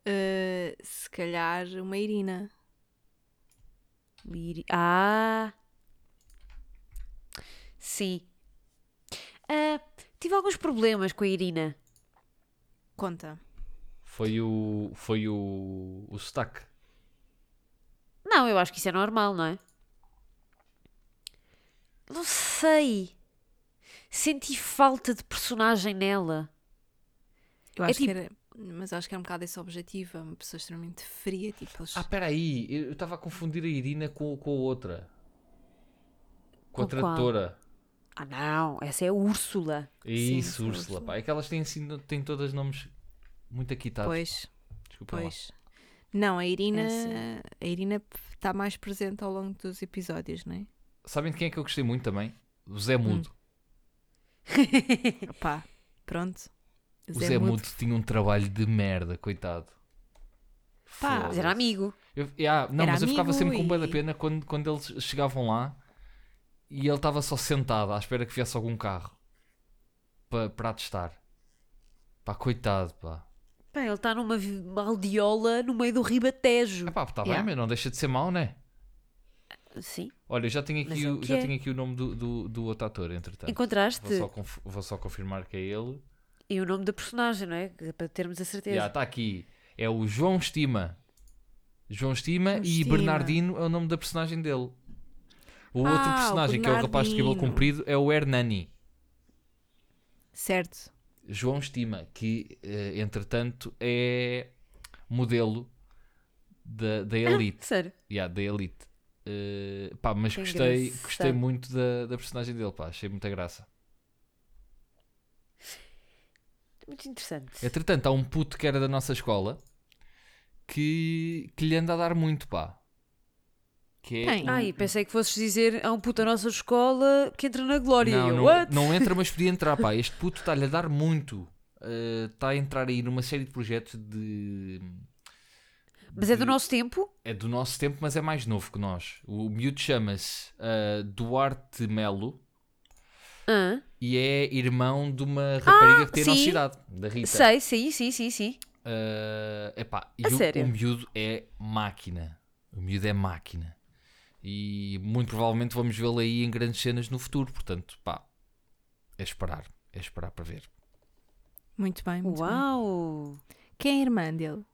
Uh, se calhar uma Irina. Liri- Ah! Sim. Ah, tive alguns problemas com a Irina. Conta. Foi o. Foi o. O sotaque. Não, eu acho que isso é normal, não é? Não sei. Senti falta de personagem nela. Eu É acho tipo- que era. Mas acho que era um bocado esse objetivo. é Uma pessoa extremamente fria. Tipo, eles... Ah, peraí. Eu estava a confundir a Irina com, com a outra. Com, a Com qual? tradutora. Ah, não, essa é a Úrsula. Isso, foi a Úrsula. Pá. É que elas têm, assim, têm todas nomes muito aquitados. Pois, Desculpa lá. pois. Não, a Irina. Essa. A Irina está mais presente ao longo dos episódios, não é? Sabem de quem é que eu gostei muito também? O Hum. Zé Mudo. Opá, pronto. O Zé, Mudo. tinha um trabalho de merda, coitado. Pá, Mas era amigo. Eu, yeah, não, Era mas eu ficava amigo sempre com bué da e- pena quando, quando eles chegavam lá e ele estava só sentado à espera que viesse algum carro para para atestar. Pá, coitado, pá. Pá, ele está numa vi- uma aldeola no meio do Ribatejo. Ah, pá, tá Yeah. bem, mas não deixa de ser mau, né? Sim. Olha, eu já tenho Mas aqui, é o o, que já é. tenho aqui o nome do, do, do outro ator, entretanto. Encontraste? Vou só, conf- vou só confirmar que é ele. E o nome da personagem, não é? Que- Para termos a certeza. Já está aqui. É o João Estima. João Estima João e Estima. Bernardino é o nome da personagem dele. O Ah, outro o personagem, que é o rapaz de cabelo comprido, é o Hernani. Certo. João Estima, que eh, entretanto é modelo da, da Elite. Sério. Yeah, da Elite. Eh, pá, mas Que gostei, engraçado. gostei muito da, da personagem dele, pá, achei muita graça. Muito interessante. Entretanto, há um puto que era da nossa escola que, que lhe anda a dar muito, pá. Que é o- Ai, pensei que fosses dizer há um puto da nossa escola que entra na Glória. não, não, What? não entra, mas podia entrar, pá. Este puto está-lhe a dar muito. Eh, Está a entrar aí numa série de projetos de. Mas é do de- nosso tempo? É do nosso tempo, mas é mais novo que nós. O miúdo chama-se ah, Duarte Melo E é irmão de uma rapariga que tem a nossa sim. idade, da Rita. Sei, sim, sim, sim, sim. Ah, epá, e A o, sério? o miúdo é máquina. O miúdo é máquina. E muito provavelmente vamos vê-lo aí em grandes cenas no futuro. Portanto, pá, é esperar. É esperar para ver. Muito bem. Muito bem. Uau! Quem é a irmã dele?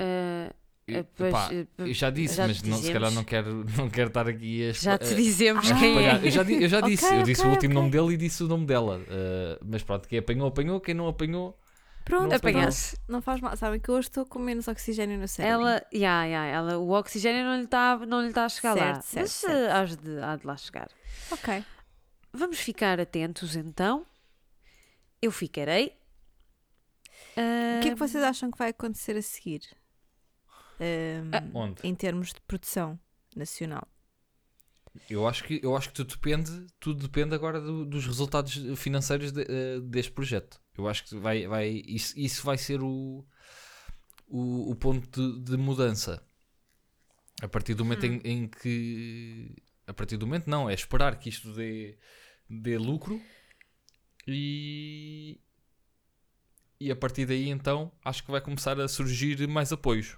Ah, Eu, Eh, pois, pá, eh, eu já disse, já mas não, se calhar não quero, não quero estar aqui a, já te a- dizemos quem é. Eu já, eu já disse, eu disse o ok, último ok. nome dele e disse o nome dela. Uh, mas pronto, quem apanhou, apanhou. Quem não apanhou, Pronto, Não Apanhaste. não, faz mal. Sabem que hoje estou com menos oxigênio no cérebro. Ela, yeah, yeah, ela, o oxigênio não lhe está não lhe tá a chegar lá. Certo, certo, mas certo. eh, hás de, há de lá chegar. Ok. Vamos ficar atentos então. Eu ficarei. O que é que vocês acham que vai acontecer a seguir? Ah. em termos de produção nacional. Eu acho que, eu acho que tudo depende, tudo depende agora do- dos resultados financeiros de- eh, deste projeto. Eu acho que vai, vai, isso, isso vai ser o, o, o ponto de, de mudança. A partir do momento em, em que. A partir do momento, não, é esperar que isto dê, dê lucro e. E a partir daí, então, acho que vai começar a surgir mais apoios.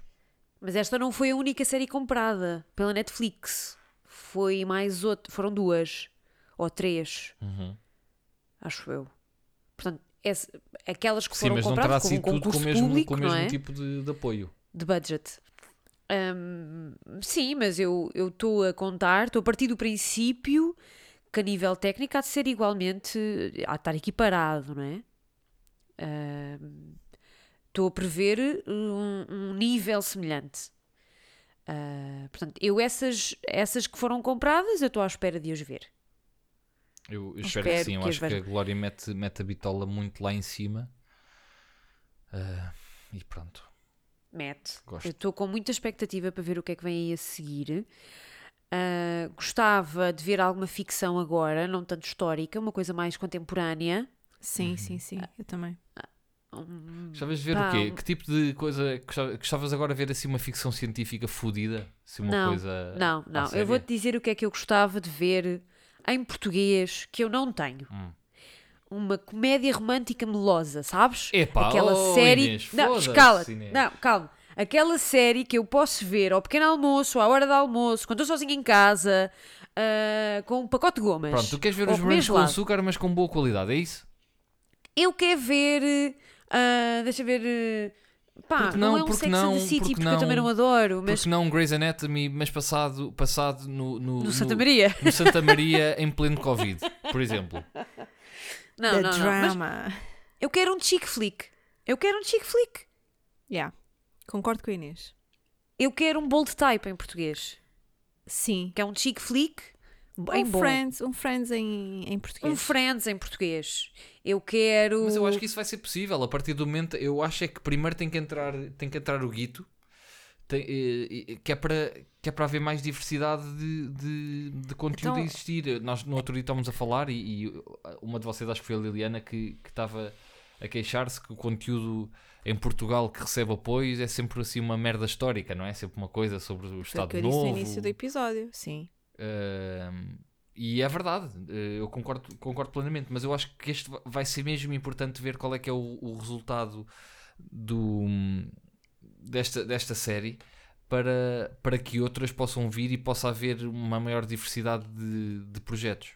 Mas esta não foi a única série comprada pela Netflix. Foi mais outra. Foram duas. Ou três, Uhum. acho eu. Portanto, esse- aquelas que Sim, foram compradas com um tudo com concurso o mesmo, público, com o mesmo é? tipo de, de apoio. de budget. Hum, sim, mas eu estou a contar, estou a partir do princípio que a nível técnico há de ser igualmente, há de estar equiparado, não é? Hum, Estou a prever um, um nível semelhante. Ah, portanto, eu essas, essas que foram compradas, eu estou à espera de as ver. Eu, eu Eu espero que espero sim. Eu que acho que a. Glória mete, mete a bitola muito lá em cima. Ah, e pronto. mete. Gosto. Eu estou com muita expectativa para ver o que é que vem aí a seguir. Ah, gostava de ver alguma ficção agora, não tanto histórica, uma coisa mais contemporânea. Sim, sim, sim. Eu também. Hum, Gostavas de ver pá, o quê? Que tipo de coisa. gostava- Gostavas agora de ver assim uma ficção científica fodida? Assim uma Não, coisa. Não, não. Eu vou-te dizer o que é que eu gostava de ver em português que eu não tenho. Hum. Uma comédia romântica melosa, sabes? Epá, Aquela oh, série. Inês, não. Inês. Não, calma. Aquela série que eu posso ver ao pequeno almoço, à hora do almoço, quando estou sozinha em casa, ah, com um pacote de gomas. Pronto, tu queres ver os morangos com açúcar, mas com boa qualidade, é isso? Eu quero ver. Ah, deixa ver. ah, pá, Porque não, não, é um porque Sex não, and the City, porque porque, eu também não- não adoro, mas Porque não Grey's Anatomy, mas passado, passado no, no, no Santa Maria. no Santa Maria em pleno Covid, por exemplo. Não, The não, não. Mas drama. eu quero um chick flick. Eu quero um chick flick. Yeah. Concordo com a Inês. Eu quero um bold type em português. Sim. Que é um chick flick em Um bom. Friends, um Friends em, em Um português. Friends em português. Eu quero. Mas eu acho que isso vai ser possível. A partir do momento, eu acho é que primeiro tem que entrar, tem que entrar o Guito, tem- que, é para, que é para haver mais diversidade de, de, de conteúdo Então- a existir. Nós no outro dia estávamos a falar e, e uma de vocês, acho que foi a Liliana, que que estava a queixar-se que o conteúdo em Portugal que recebe apoios é sempre assim uma merda histórica, não é? Sempre uma coisa sobre o Foi o Estado que eu Novo. disse no início do episódio. Sim. Ahm, e é verdade, eh, eu concordo, concordo plenamente, mas eu acho que este va- vai ser mesmo importante ver qual é que é o, o resultado do, desta, desta série para, para que outras possam vir e possa haver uma maior diversidade de, de projetos.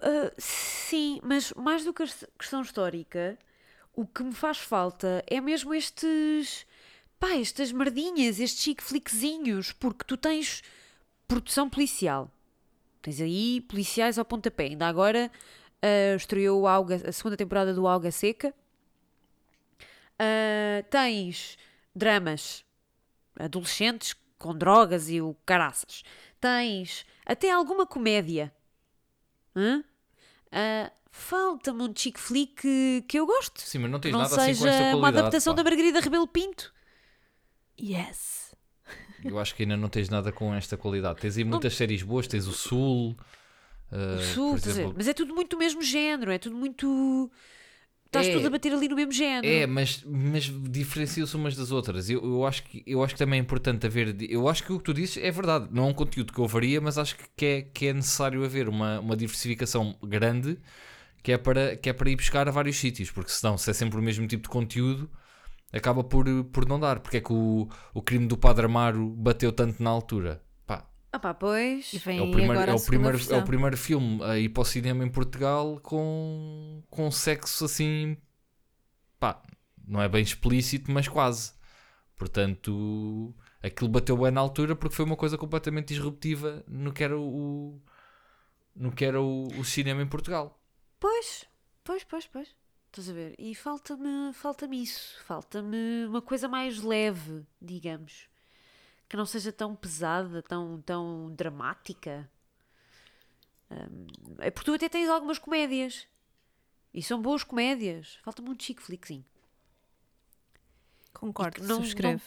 Ah, sim, mas mais do que a questão histórica, o que me faz falta é mesmo estes. Pá, estas merdinhas, estes chick flickzinhos, porque tu tens produção policial. Tens aí policiais ao pontapé. Ainda agora ah, estreou Alga, a segunda temporada do Alga Seca. Ah, tens dramas adolescentes com drogas e o caraças. Tens até alguma comédia. Hã? Ah, Falta-me um chick flick que, eu gosto. Sim, mas não tens não nada assim com seja esta qualidade. uma adaptação pá. da Margarida Rebelo Pinto. Yes. Eu acho que ainda não tens nada com esta qualidade. Tens aí muitas séries boas, tens o Sul. O ah, Sul, exemplo, mas é tudo muito do mesmo género, é tudo muito. Estás É. tudo a bater ali no mesmo género. É, mas, mas diferenciam-se umas das outras. Eu, eu, acho que, eu acho que também é importante haver. Eu acho que o que tu dizes é verdade. Não é um conteúdo que eu faria, mas acho que é, que é necessário haver uma, uma diversificação grande que é, para, que é para ir buscar a vários sítios. Porque senão, se é sempre o mesmo tipo de conteúdo, acaba por, por não dar. Porque é que o, o crime do Padre Amaro bateu tanto na altura? Pá, Ah pá, pois. E vem é o primeiro, agora é o primeiro, é o primeiro filme a ir para o cinema em Portugal com, com sexo assim. pá, não é bem explícito, mas quase. Portanto, aquilo bateu bem na altura porque foi uma coisa completamente disruptiva no que era o, no que era o, o cinema em Portugal. Pois, pois, pois, pois. Estás a ver? E falta-me falta-me isso. Falta-me uma coisa mais leve, digamos. Que não seja tão pesada, tão, tão dramática. Hum, é porque tu até tens algumas comédias. E são boas comédias. Falta-me um chick flickzinho. Concordo, E que não-.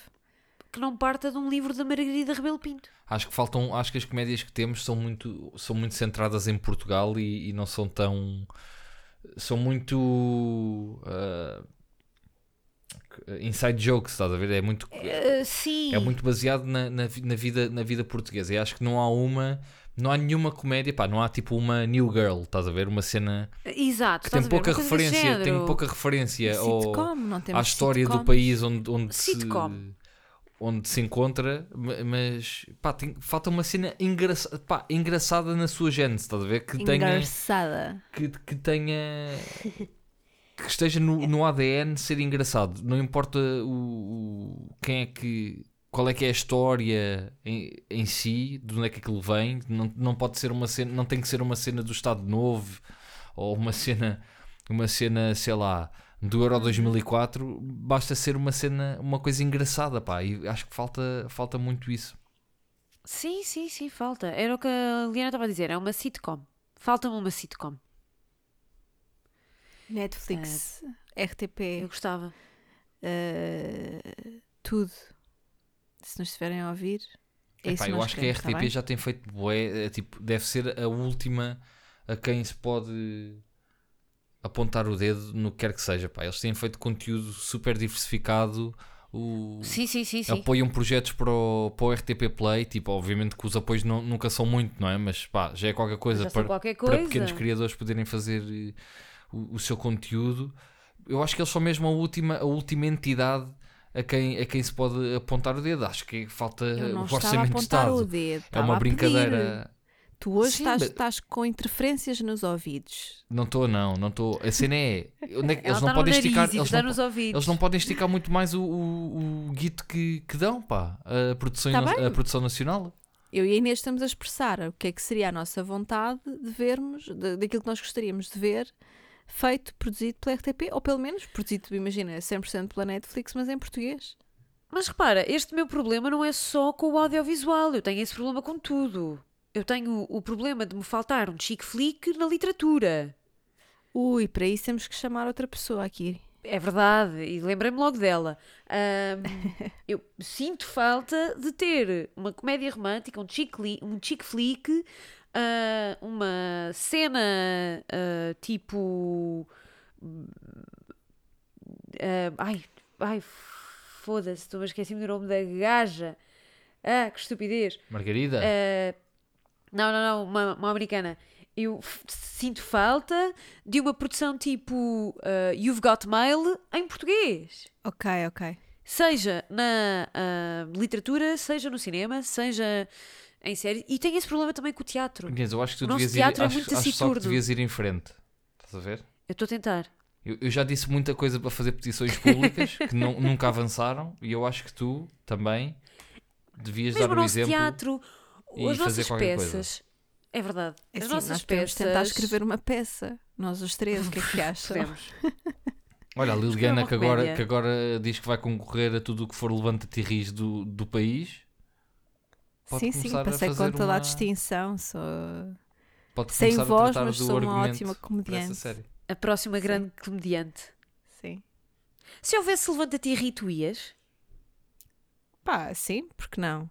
Que não parta de um livro da Margarida Rebelo Pinto. Acho que faltam, acho que as comédias que temos são muito, são muito centradas em Portugal e, e não são tão são muito ah, inside jokes, estás a ver? É muito sim. é muito baseado na, na, na vida, na vida portuguesa. E acho que não há uma, não há nenhuma comédia, pá, não há tipo uma New Girl, estás a ver? Uma cena Exato. tem pouca referência, tem pouca referência ao, Sitcom, não temos à história do sitcom. país onde, onde, Sitcom. se, onde se encontra, ma- mas pá, tem- falta uma cena engraça, pá, engraçada na sua gênese, estás a ver? Que tenha, Engraçada. que, que tenha que esteja no, no ADN ser engraçado. Não importa o, o- quem é que qual é que é a história em, em si, de onde é que aquilo vem. Não, não pode ser uma cena, não tem que ser uma cena do Estado Novo ou uma cena, uma cena, sei lá, do Euro 2004. Basta ser uma cena, uma coisa engraçada, pá. E acho que falta, falta muito isso. Sim, sim, sim, falta. Era o que a Liana estava a dizer. É uma sitcom. Falta-me uma sitcom. Netflix, Eu RTP, gostava. Uh, tudo. Se nos estiverem a ouvir. É Epá, eu acho que a tá RTP bem? já tem feito é, tipo, deve ser a última a quem se pode apontar o dedo no que quer que seja. Pá. Eles têm feito conteúdo super diversificado. O... Sim, sim, sim, sim. Apoiam projetos para o, para o RTP Play, tipo, obviamente que os apoios não- nunca são muito, não é? Mas pá, já é qualquer coisa Já para, qualquer para coisa. pequenos criadores poderem fazer eh, o, o seu conteúdo. Eu acho que eles são mesmo a última, a última entidade a quem, a quem se pode apontar o dedo. Acho que falta o orçamento de Estado. o dedo. É uma brincadeira. Tu hoje Sim, estás, mas- estás com interferências nos ouvidos. Não estou, não, não estou. A cena é. onde é que- Eles não está podem esticar. nariz e Eles não, eles não podem esticar muito mais o, o, o guito que, que dão, pá. A produção, Tá na- a produção nacional. Eu e a Inês estamos a expressar o que é que seria a nossa vontade de vermos, de- daquilo que nós gostaríamos de ver, feito, produzido pela RTP, ou pelo menos produzido, imagina, 100% pela Netflix, mas em português. Mas repara, este meu problema não é só com o audiovisual, eu tenho esse problema com tudo. Eu tenho o problema de me faltar um chick flick na literatura. Ui, para isso temos que chamar outra pessoa aqui. É verdade, e lembrei-me logo dela. Ahm, eu sinto falta de ter uma comédia romântica, um chick, um chick flick, ah, uma cena ah, tipo. ah, ai, ai, foda-se, estou a esquecer-me do nome da gaja. Ah, que estupidez. Margarida? Uh, não, não, não, uma, uma americana. Eu sinto falta de uma produção tipo uh, You've Got Mail em português. Ok, ok. Seja na uh, literatura, seja no cinema, seja em série. E tem esse problema também com o teatro. Inês, eu acho que tu o devias ir. teatro é acho, muito acho só que devias ir em frente. Estás a ver? Eu estou a tentar. Eu, eu já disse muita coisa para fazer petições públicas que não- nunca avançaram e eu acho que tu também devias Mesmo dar o nosso exemplo. teatro, e as fazer nossas qualquer coisa. peças. É verdade. É As assim, nossas nós peças. tentar escrever uma peça. Nós os três, o que é que acham? Olha, a Liliana que agora, que agora diz que vai concorrer a tudo o que for levanta-te e ris do, do país. Pode sim, sim, começar a passei com fazer toda a uma- distinção. Sou Pode sem começar a voz, mas sou uma ótima comediante. A próxima grande comediante. Sim. Se houvesse Levanta-te e ri, tu ias? Pá, sim, porque não?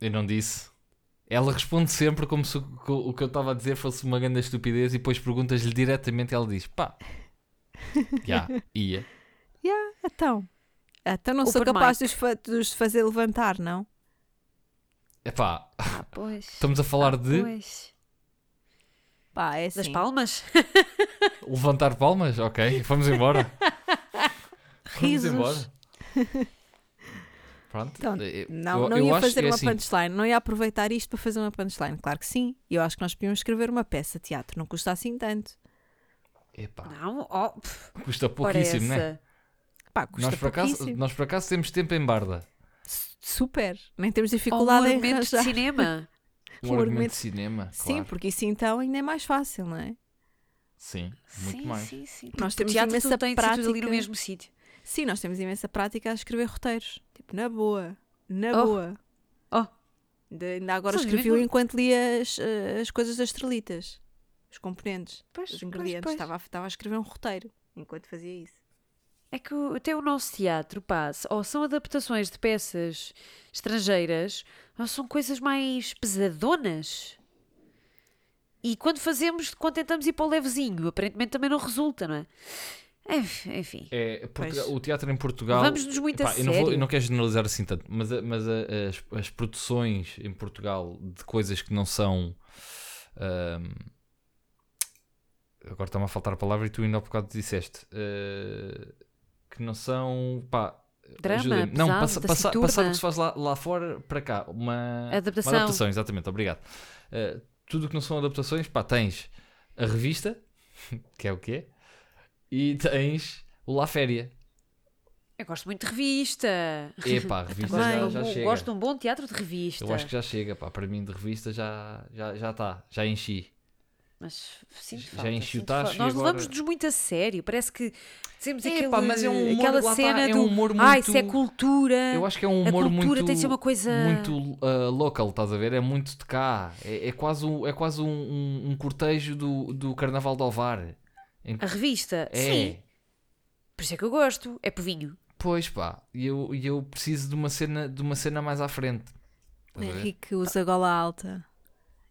Eu não disse. Ela responde sempre como se o, o que eu estava a dizer fosse uma grande estupidez e depois perguntas-lhe diretamente e ela diz: pá, já, ia. Então. Então não sou Open capaz de os, fa- de os fazer levantar, não? Epá, Ah, pois. estamos a falar Ah, de pois. Pá, é Das assim. palmas? levantar palmas? Ok, vamos embora. Vamos Risos. embora. Pronto. Então, Não, eu- não eu ia fazer é uma assim, punchline, não ia aproveitar isto para fazer uma punchline. Claro que sim. E eu acho que nós podíamos escrever uma peça de teatro, não custa assim tanto. Epá, Não, oh, pff, custa pouquíssimo, não é? essa. Pá, custa Nós por, acaso, pouquíssimo. nós por acaso temos tempo em barda. S- Super. Nem temos Ou um dificuldade em argumento de cinema. Um, Um argumento argumento- de cinema, Sim, claro. porque isso então ainda é mais fácil, não é? Sim, muito sim, mais. sim, sim. Nós temos teatro imensa de ser tudo ali prática. no mesmo sítio. Sim, nós temos imensa prática a escrever roteiros. Tipo, na boa. Na Oh. boa. Oh. Ainda, ainda agora Sim, escrevi mesmo- enquanto lia as, eh, as coisas das estrelitas. Os componentes, Pois, os pois, ingredientes. pois. Estava, a- estava a escrever um roteiro enquanto fazia isso. É que até o nosso teatro passa, ou são adaptações de peças estrangeiras, ou são coisas mais pesadonas. E quando fazemos, quando tentamos ir para o levezinho, aparentemente também não resulta, não é? Enf- Enfim. É, o teatro em Portugal. Vamos-nos muito a Epá, eu, não vou- eu sério. não quero generalizar assim tanto, mas, a- mas a- as, as produções em Portugal de coisas que não são. ahm, agora está-me a faltar a palavra e tu ainda há bocado disseste. ah, que não são. Pá, Drama, ajudem-me. Não, pesado, passa, passa, passar o que se faz lá, lá fora para cá. Uma Adaptação. Uma adaptação, exatamente, obrigado. Ah, tudo o que não são adaptações, pá, tens a revista, que é o quê? E tens o La Féria. Eu gosto muito de revista. Epá, a revista Também. já, Eu já chega. gosto de um bom teatro de revista. Eu acho que já chega, pá. Para mim, de revista já está, já, já, tá, já enchi. Mas sinto Já falta, enchi o tacho Nós agora- levamos-nos muito a sério. Parece que dizemos É, aquele, pá, mas é um humor- aquela tá, cena é do um humor Ah, muito- isso é cultura. Eu acho que é um a humor cultura muito. tem de ser uma coisa. Muito ah, local, estás a ver? É muito de cá. É, é quase, um, é quase um, um, um cortejo do, do Carnaval de Ovar. A revista? É. Sim. Por isso é que eu gosto. É povinho. Pois pá, e eu, e eu preciso de uma cena, de uma cena mais à frente. Henrique usa gola alta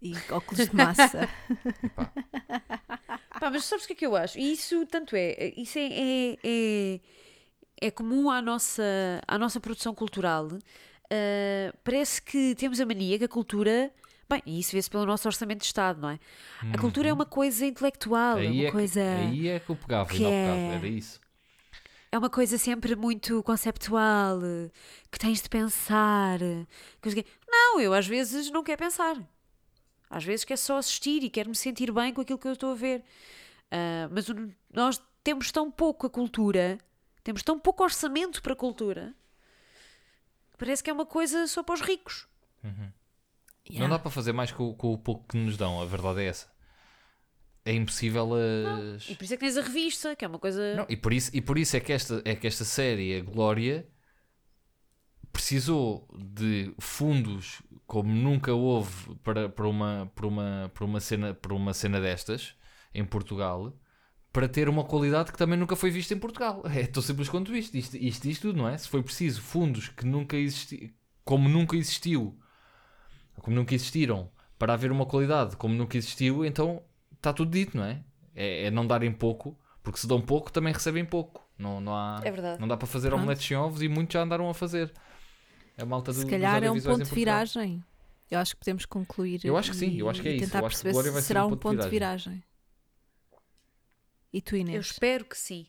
e óculos de massa. Epá, Pá, mas sabes o que é que eu acho? E Isso, tanto é, isso é, é, é, é comum à nossa, à nossa produção cultural. Ah, parece que temos a mania que a cultura. Bem, e isso vê-se pelo nosso orçamento de Estado, não é? A cultura é uma coisa intelectual, é Uhum. aí, uma é coisa. que, aí é que eu pegava, que há é- bocado, era isso. É uma coisa sempre muito conceptual, que tens de pensar. que não. Não, eu às vezes não quero pensar. Às vezes quero só assistir e quero me sentir bem com aquilo que eu estou a ver. Ah, mas o- nós temos tão pouco a cultura, temos tão pouco orçamento para a cultura, que parece que é uma coisa só para os ricos. Não dá para fazer mais com, com o pouco que nos dão, a verdade é essa. É impossível as. E por isso é que tens a revista, que é uma coisa. Não, e, por isso, e por isso é que esta, é que esta série, a Glória, precisou de fundos como nunca houve para, para, uma, para, uma, para, uma cena, para uma cena destas em Portugal para ter uma qualidade que também nunca foi vista em Portugal. É tão simples quanto isto. Isto, isto tudo, não é? Se foi preciso fundos que nunca existi, como nunca existiu, como nunca existiram, para haver uma qualidade como nunca existiu, então está tudo dito, não é? É, é não darem pouco, porque se dão pouco também recebem pouco. Não, não, há, É verdade. não dá para fazer Pronto. omeletes sem ovos e muitos já andaram a fazer. A malta do, Se calhar é um ponto de viragem. Eu acho que podemos concluir. Eu acho que sim, e- eu acho que é isso. Tentar Eu acho que perceber Glória se será um um ponto de de viragem. E tu, eu Inês? espero que sim.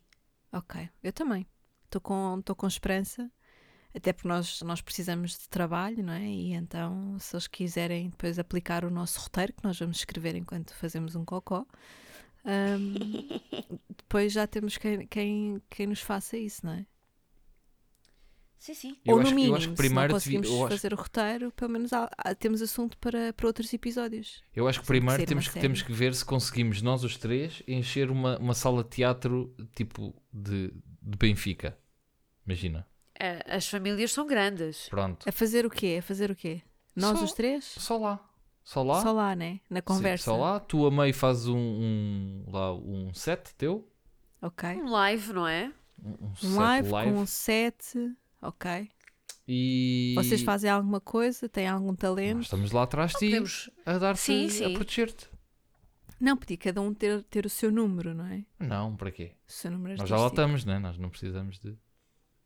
Ok, eu também. Estou com, estou com esperança, até porque nós, nós precisamos de trabalho, não é? E então, se eles quiserem depois aplicar o nosso roteiro, que nós vamos escrever enquanto fazemos um cocó, hum, depois já temos quem, quem, quem nos faça isso, não é? Sim, sim. Eu Ou acho, no mínimo, eu acho que primeiro se devia- não conseguimos eu acho, fazer o roteiro, pelo menos há- há- temos assunto para, para outros episódios. eu acho que que primeiro ser temos que, temos que ver se conseguimos nós os três encher uma, uma sala de teatro tipo de, de Benfica. Imagina. Ah, As famílias são grandes. Pronto. A fazer o quê? A fazer o quê? Nós Só- os três? Só lá. Só lá. Só lá, né? Na Sim, conversa. só lá. Tu a meio fazes um, um, lá, um set teu. Ok. Um live, não é? Um, um Um set live, live. com um set. Ok. E Vocês fazem alguma coisa? Têm algum Nós talento? estamos lá atrás de ti Podemos... a dar-te, Sim, a sim. proteger-te. Não, podia cada um ter, ter o seu número, não é? Não, para quê? O seu número Nós já lá estamos, né? Nós não precisamos de.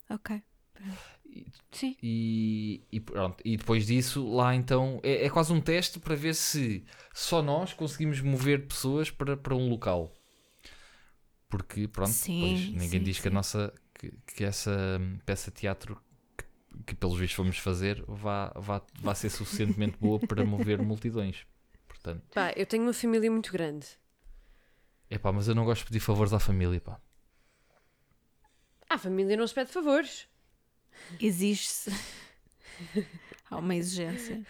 Ok. Sim. E, e pronto, e depois disso, lá então, é, é quase um teste para ver se só nós conseguimos mover pessoas para, para um local. Porque, pronto, Sim, ninguém sim, diz que a sim. nossa, que, que essa peça de teatro que, que pelos vistos vamos fazer vá, vá, vá ser suficientemente boa para mover multidões. Portanto, Pá, eu tenho uma família muito grande. é pá, mas eu não gosto de pedir favores à família, pá. A família não se pede favores. Exige-se. Há uma exigência.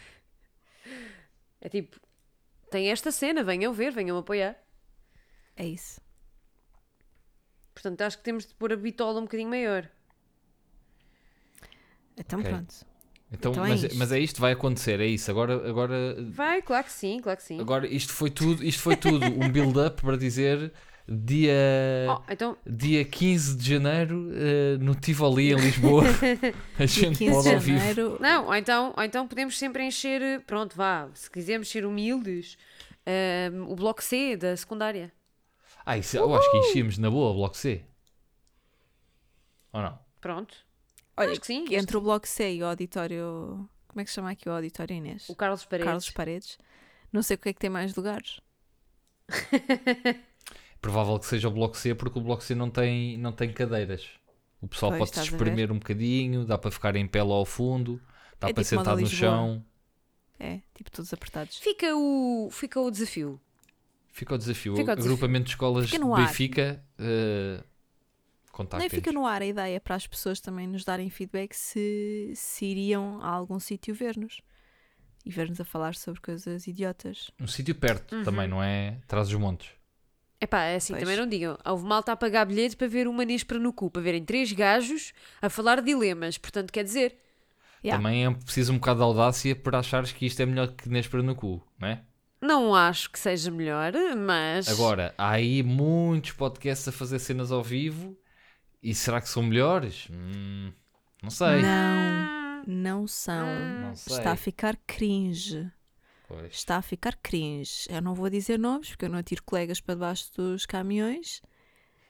É tipo, tem esta cena, venham ver, venham apoiar. É isso. Portanto, acho que temos de pôr a bitola um bocadinho maior. Então Ok. pronto. Então, Então é mas, isto. mas é isto que vai acontecer, é isso. Agora, agora Vai, claro que sim, claro que sim. Agora, isto foi tudo, isto foi tudo um build-up para dizer dia, Oh, então, dia 15 de janeiro eh, no Tivoli em Lisboa. A Dia gente 15 pode de ao vivo. janeiro. não, ou então, ou então podemos sempre encher, pronto, vá, se quisermos ser humildes, ahm, o bloco C da secundária. Ah, isso, eu acho que enchíamos na boa o Bloco C. Ou não? Pronto. Olha, Acho que sim. que entre o Bloco C e o auditório. Como é que se chama aqui o auditório Inês? O Carlos Paredes. Carlos Paredes. Não sei o que é que tem mais lugares. Provável que seja o Bloco C porque o Bloco C não tem, não tem cadeiras. O pessoal Pois, pode se estás a espremer um bocadinho, dá para ficar em pé lá ao fundo, dá É para tipo sentar no chão. É, tipo todos apertados. Fica o, fica o desafio. Fica o desafio. Fica o desafio. Agrupamento de escolas Fica de no ar. Benfica. Uh, Nem contactem fica no ar a ideia para as pessoas também nos darem feedback se, se iriam a algum sítio ver-nos e ver-nos a falar sobre coisas idiotas. Um sítio perto Uhum. também, não é? Traz os montes. Epá, é assim, Pois. também não digam. Houve malta a pagar bilhete para ver uma para no cu, para verem três gajos a falar de dilemas. Portanto, quer dizer, Yeah. Também é preciso um bocado de audácia para achares que isto é melhor que Nespera no cu, não é? não acho que seja melhor, mas. Agora, há aí muitos podcasts a fazer cenas ao vivo E será que são melhores? Hum, não sei. Não, não são. Não sei. Está a ficar cringe. Pois. Está a ficar cringe. Eu não vou dizer nomes porque eu não atiro colegas para debaixo dos caminhões.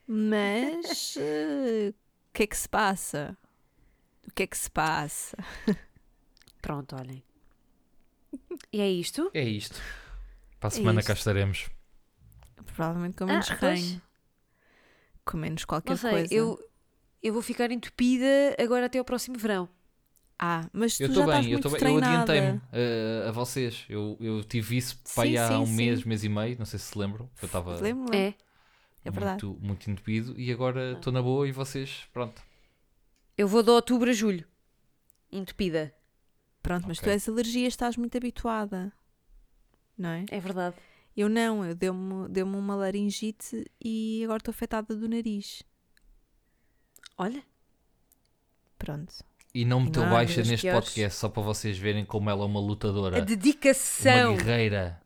Mas eh, o que é que se passa? O que é que se passa? Pronto, olhem. E é isto? É isto. Para a semana isto. cá estaremos. Provavelmente com Ah, menos pois. ranho. Com menos qualquer Não sei, coisa. eu, eu vou ficar entupida agora até ao próximo verão. Ah, mas tu Eu já estou estás bem, eu muito estou bem. Eu treinada. adiantei-me uh, a vocês. Eu, eu tive isso para aí Sim, há sim, um sim. mês, mês e meio. Não sei se se lembram. Eu estava Lembro-me. É. É verdade. muito, muito entupido e agora estou na boa e vocês, pronto. Eu vou de outubro a julho. Entupida. Pronto, mas tu Ok. és alergia, estás muito habituada. Não é? É verdade. Eu não, eu deu-me deu uma laringite e agora estou afetada do nariz. Olha. Pronto. E não meteu Não, baixa neste podcast só para vocês verem como ela é uma lutadora, A dedicação. uma guerreira.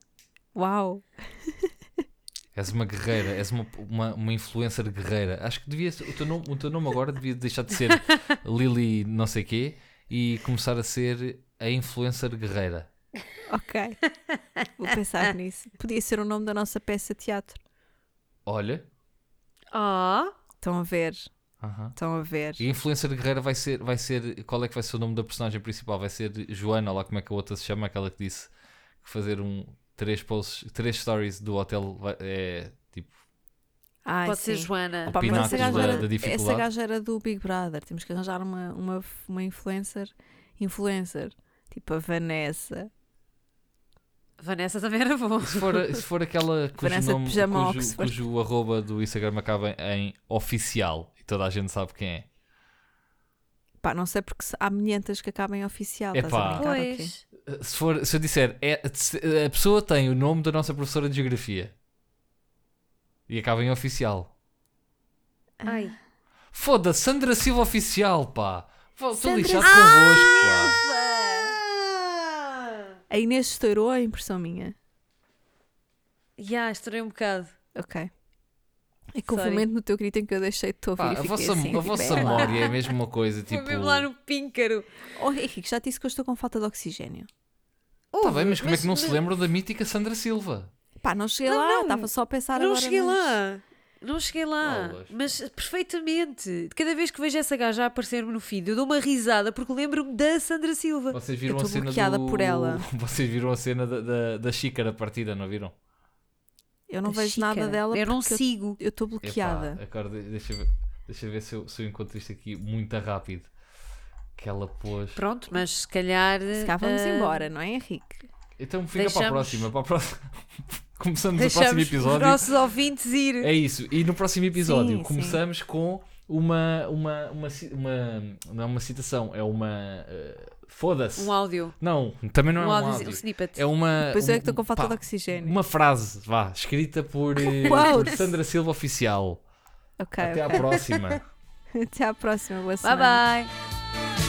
Uau! És uma guerreira, és uma, uma, uma influencer guerreira. Acho que devia ser- o teu, nome, o teu nome agora devia deixar de ser Lily não sei quê e começar a ser a influencer guerreira. Ok. Vou pensar nisso. Podia ser o nome da nossa peça de teatro. Olha. Ah, Estão a ver? Aham. Estão a ver? E a influencer guerreira vai ser, vai ser. Qual é que vai ser o nome da personagem principal? Vai ser Joana, lá como é que a outra se chama, aquela que disse que fazer um três posts, três stories do hotel vai- é tipo Ai, pode ser sim. Joana. Pá, mas essa gaja, era, da dificuldade. essa gaja era do Big Brother. Temos que arranjar uma, uma, uma influencer. Influencer. Tipo a Vanessa. Vanessa também era bom. Se for, se for aquela cujo, Vanessa nome, cujo, cujo arroba do Instagram acaba em oficial toda a gente sabe quem é. Pá, não sei porque há milhentas que acabam em oficial. Ok. Pois. Se, for, se eu disser, é, se- a pessoa tem o nome da nossa professora de Geografia e acaba em oficial. Ai. Foda-se, Sandra Silva Oficial, pá. Estou Sandra lixado Silva. convosco, pá. A Inês estourou a impressão minha. Já, estourei um bocado. Ok. É que houve um momento no teu grito em que eu deixei de te ouvir Pá, a vossa, assim, a tipo, vossa é lá. memória é a mesma coisa, Foi tipo. mesmo lá no píncaro. Oh Henrique, já te disse que eu estou com falta de oxigênio. Tá bem, mas como é que não se mas- lembram da mítica Sandra Silva? Pá, não cheguei Não, lá, não. estava só a pensar Não agora cheguei nas- lá. Não cheguei lá. Mas perfeitamente. Cada vez que vejo essa gaja a aparecer-me no feed, eu dou uma risada porque lembro-me da Sandra Silva. Vocês viram Eu a cena bloqueada do... por ela. Vocês viram a cena da, da, da xícara partida, não viram? Eu não Da vejo nada dela Eu não sigo. eu estou bloqueada. Epá, agora de- deixa eu ver, deixa ver se, eu, se eu encontro isto aqui muito rápido. Que ela pôs. Pronto, mas se calhar. Se cá vamos ah, embora, não é Henrique? Então fica para a Deixamos- próxima. Para a próxima. Começamos o Deixamos próximo os episódio. nossos ouvintes ir. É isso. E no próximo episódio Sim, começamos com uma, uma, uma, uma. Não é uma citação, é uma. eh, Foda-se. Um áudio. Não, também não é um um áudio, áudio. um snippet. É uma. Pois é um- que estou com falta pá, de oxigênio. Uma frase, vá, escrita por, eh, por Sandra Silva Oficial. Ok, Até à ok. próxima. Até à próxima. Boa Bye semana. bye.